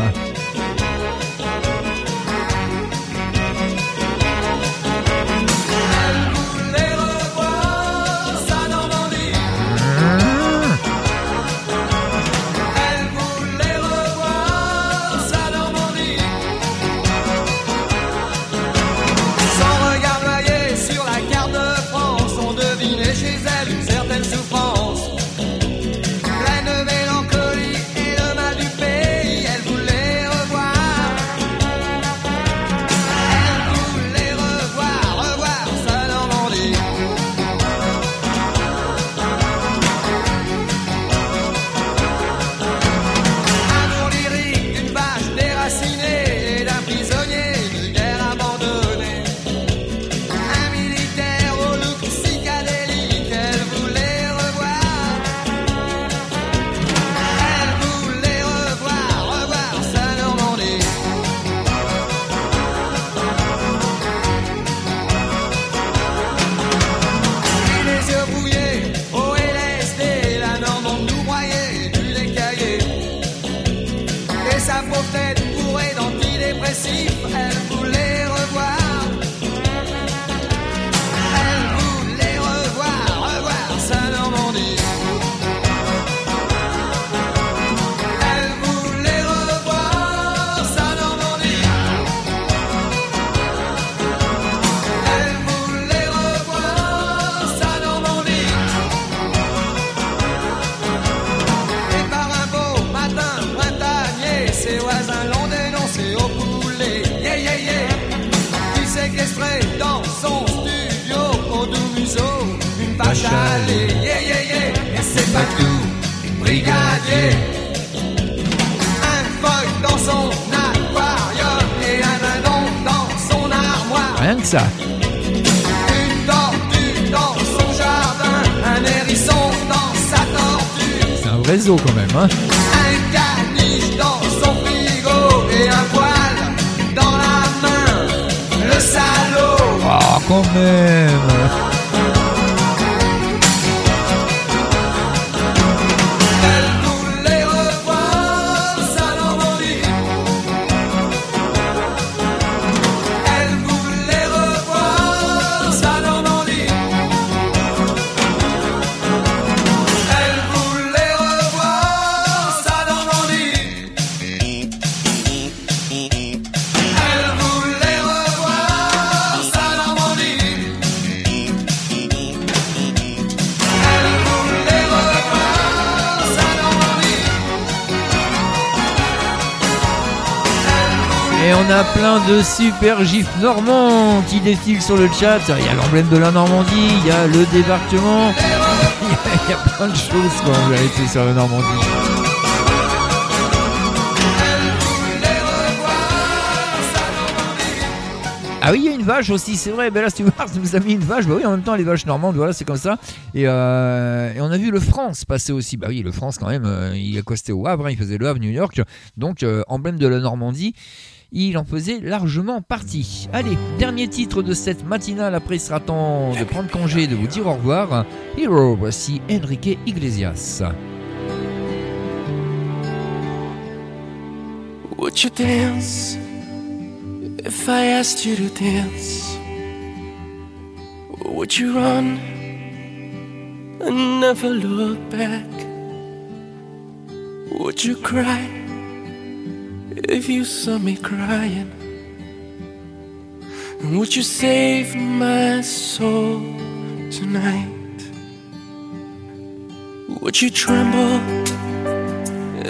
Super gifs normands qui défilent sur le chat. Il y a l'emblème de la Normandie, il y a le débarquement. *laughs* Il y a- plein de choses avez été sur la Normandie. Ah oui, il y a une vache aussi, c'est vrai. Là, Stewart *laughs* nous a mis une vache. Bah oui, en même temps, les vaches normandes, voilà, c'est comme ça. Et, euh, et on a vu le France passer aussi. Bah oui, le France, quand même, euh, il accostait au Havre, hein, il faisait le Havre, New York. Donc, euh, emblème de la Normandie. Il en faisait largement partie. Allez, dernier titre de cette matinale. Après, il sera temps de prendre congé, de vous dire au revoir. Hero, voici Enrique Iglesias. Would you dance if I asked you to dance? Would you run and never look back? Would you cry if you saw me crying? And would you save my soul tonight? Would you tremble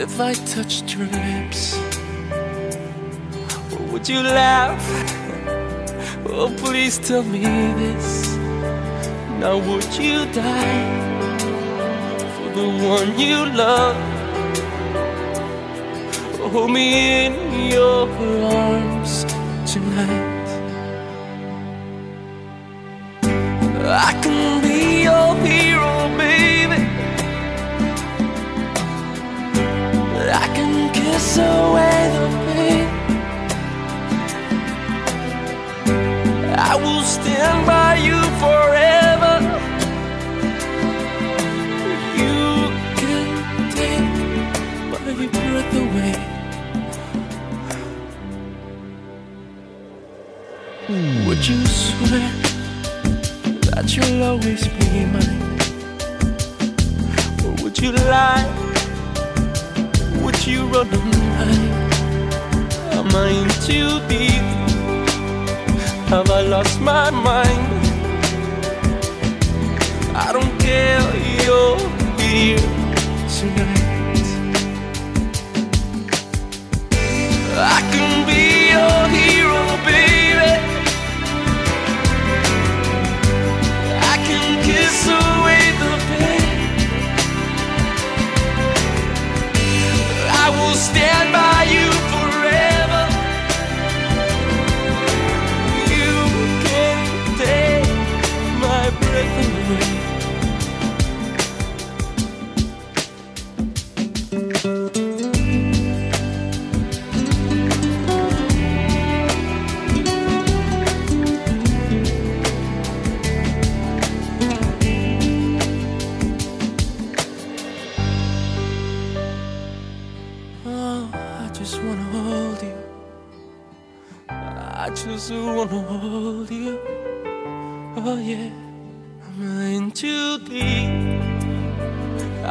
if I touched your lips? Or would you laugh? Oh, please tell me this. Now, would you die for the one you love? Hold me in your arms tonight. I can be your hero, baby. I can kiss away the pain. I will stand by you forever. You swear that you'll always be mine? Or would you lie? Would you run and hide? Am I in too deep? Have I lost my mind? I don't care, you're here tonight. I can be your hero, away the pain. I will stand by you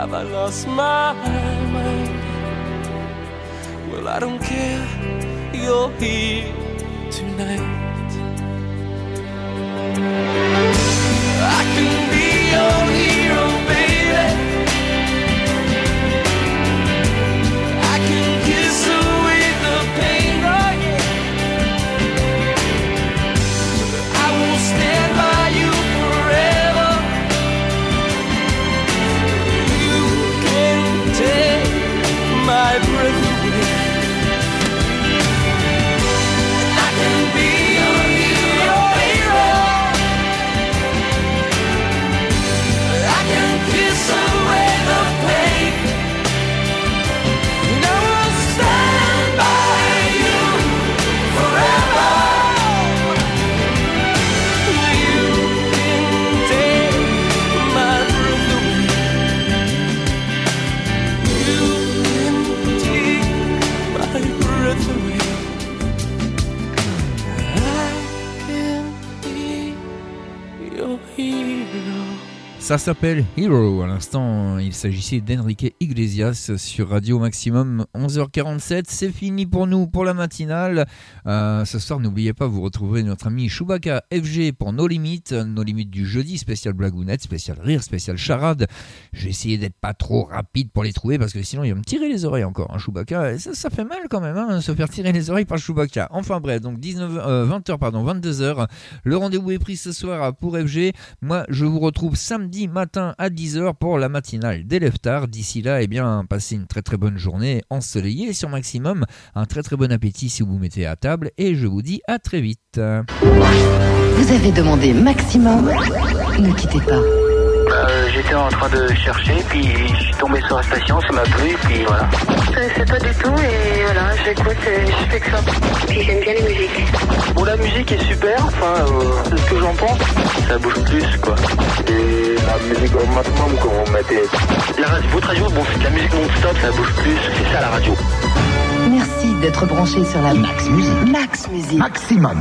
Have I lost my mind? Ça s'appelle Hero. À l'instant, il s'agissait d'Enrique Iglesias sur Radio Maximum 11h47. C'est fini pour nous pour la matinale. Euh, ce soir, n'oubliez pas, vous retrouverez notre ami Chewbacca FG pour nos limites. Nos limites du jeudi, spécial blagounette, spécial rire, spécial charade. J'ai essayé d'être pas trop rapide pour les trouver parce que sinon, il va me tirer les oreilles encore. Hein, Chewbacca, ça, fait mal quand même, hein, se faire tirer les oreilles par Chewbacca. Enfin bref, donc 19, euh, 20h, pardon, 22h. Le rendez-vous est pris ce soir pour FG. Moi, je vous retrouve samedi matin à 10h pour la matinale d'élève tard. D'ici là, eh bien, passez une très très bonne journée ensoleillée sur Maximum. Un très très bon appétit si vous mettez à table. Et je vous dis à très vite. Vous avez demandé maximum. Ne quittez pas. Euh, J'étais en train de chercher, puis je suis tombé sur la station, ça m'a plu, puis voilà. Je connaissais pas du tout et voilà, j'écoute je fais que ça. Puis j'aime bien les musiques. Bon, la musique est super, enfin, euh, c'est ce que j'en pense. Ça bouge plus, quoi. Et la musique au maximum, quand vous mettez. La radio, votre radio, bon, c'est de la musique non-stop, ça bouge plus, c'est ça la radio. Merci d'être branché sur la Max Musique. Max Musique. Maximum.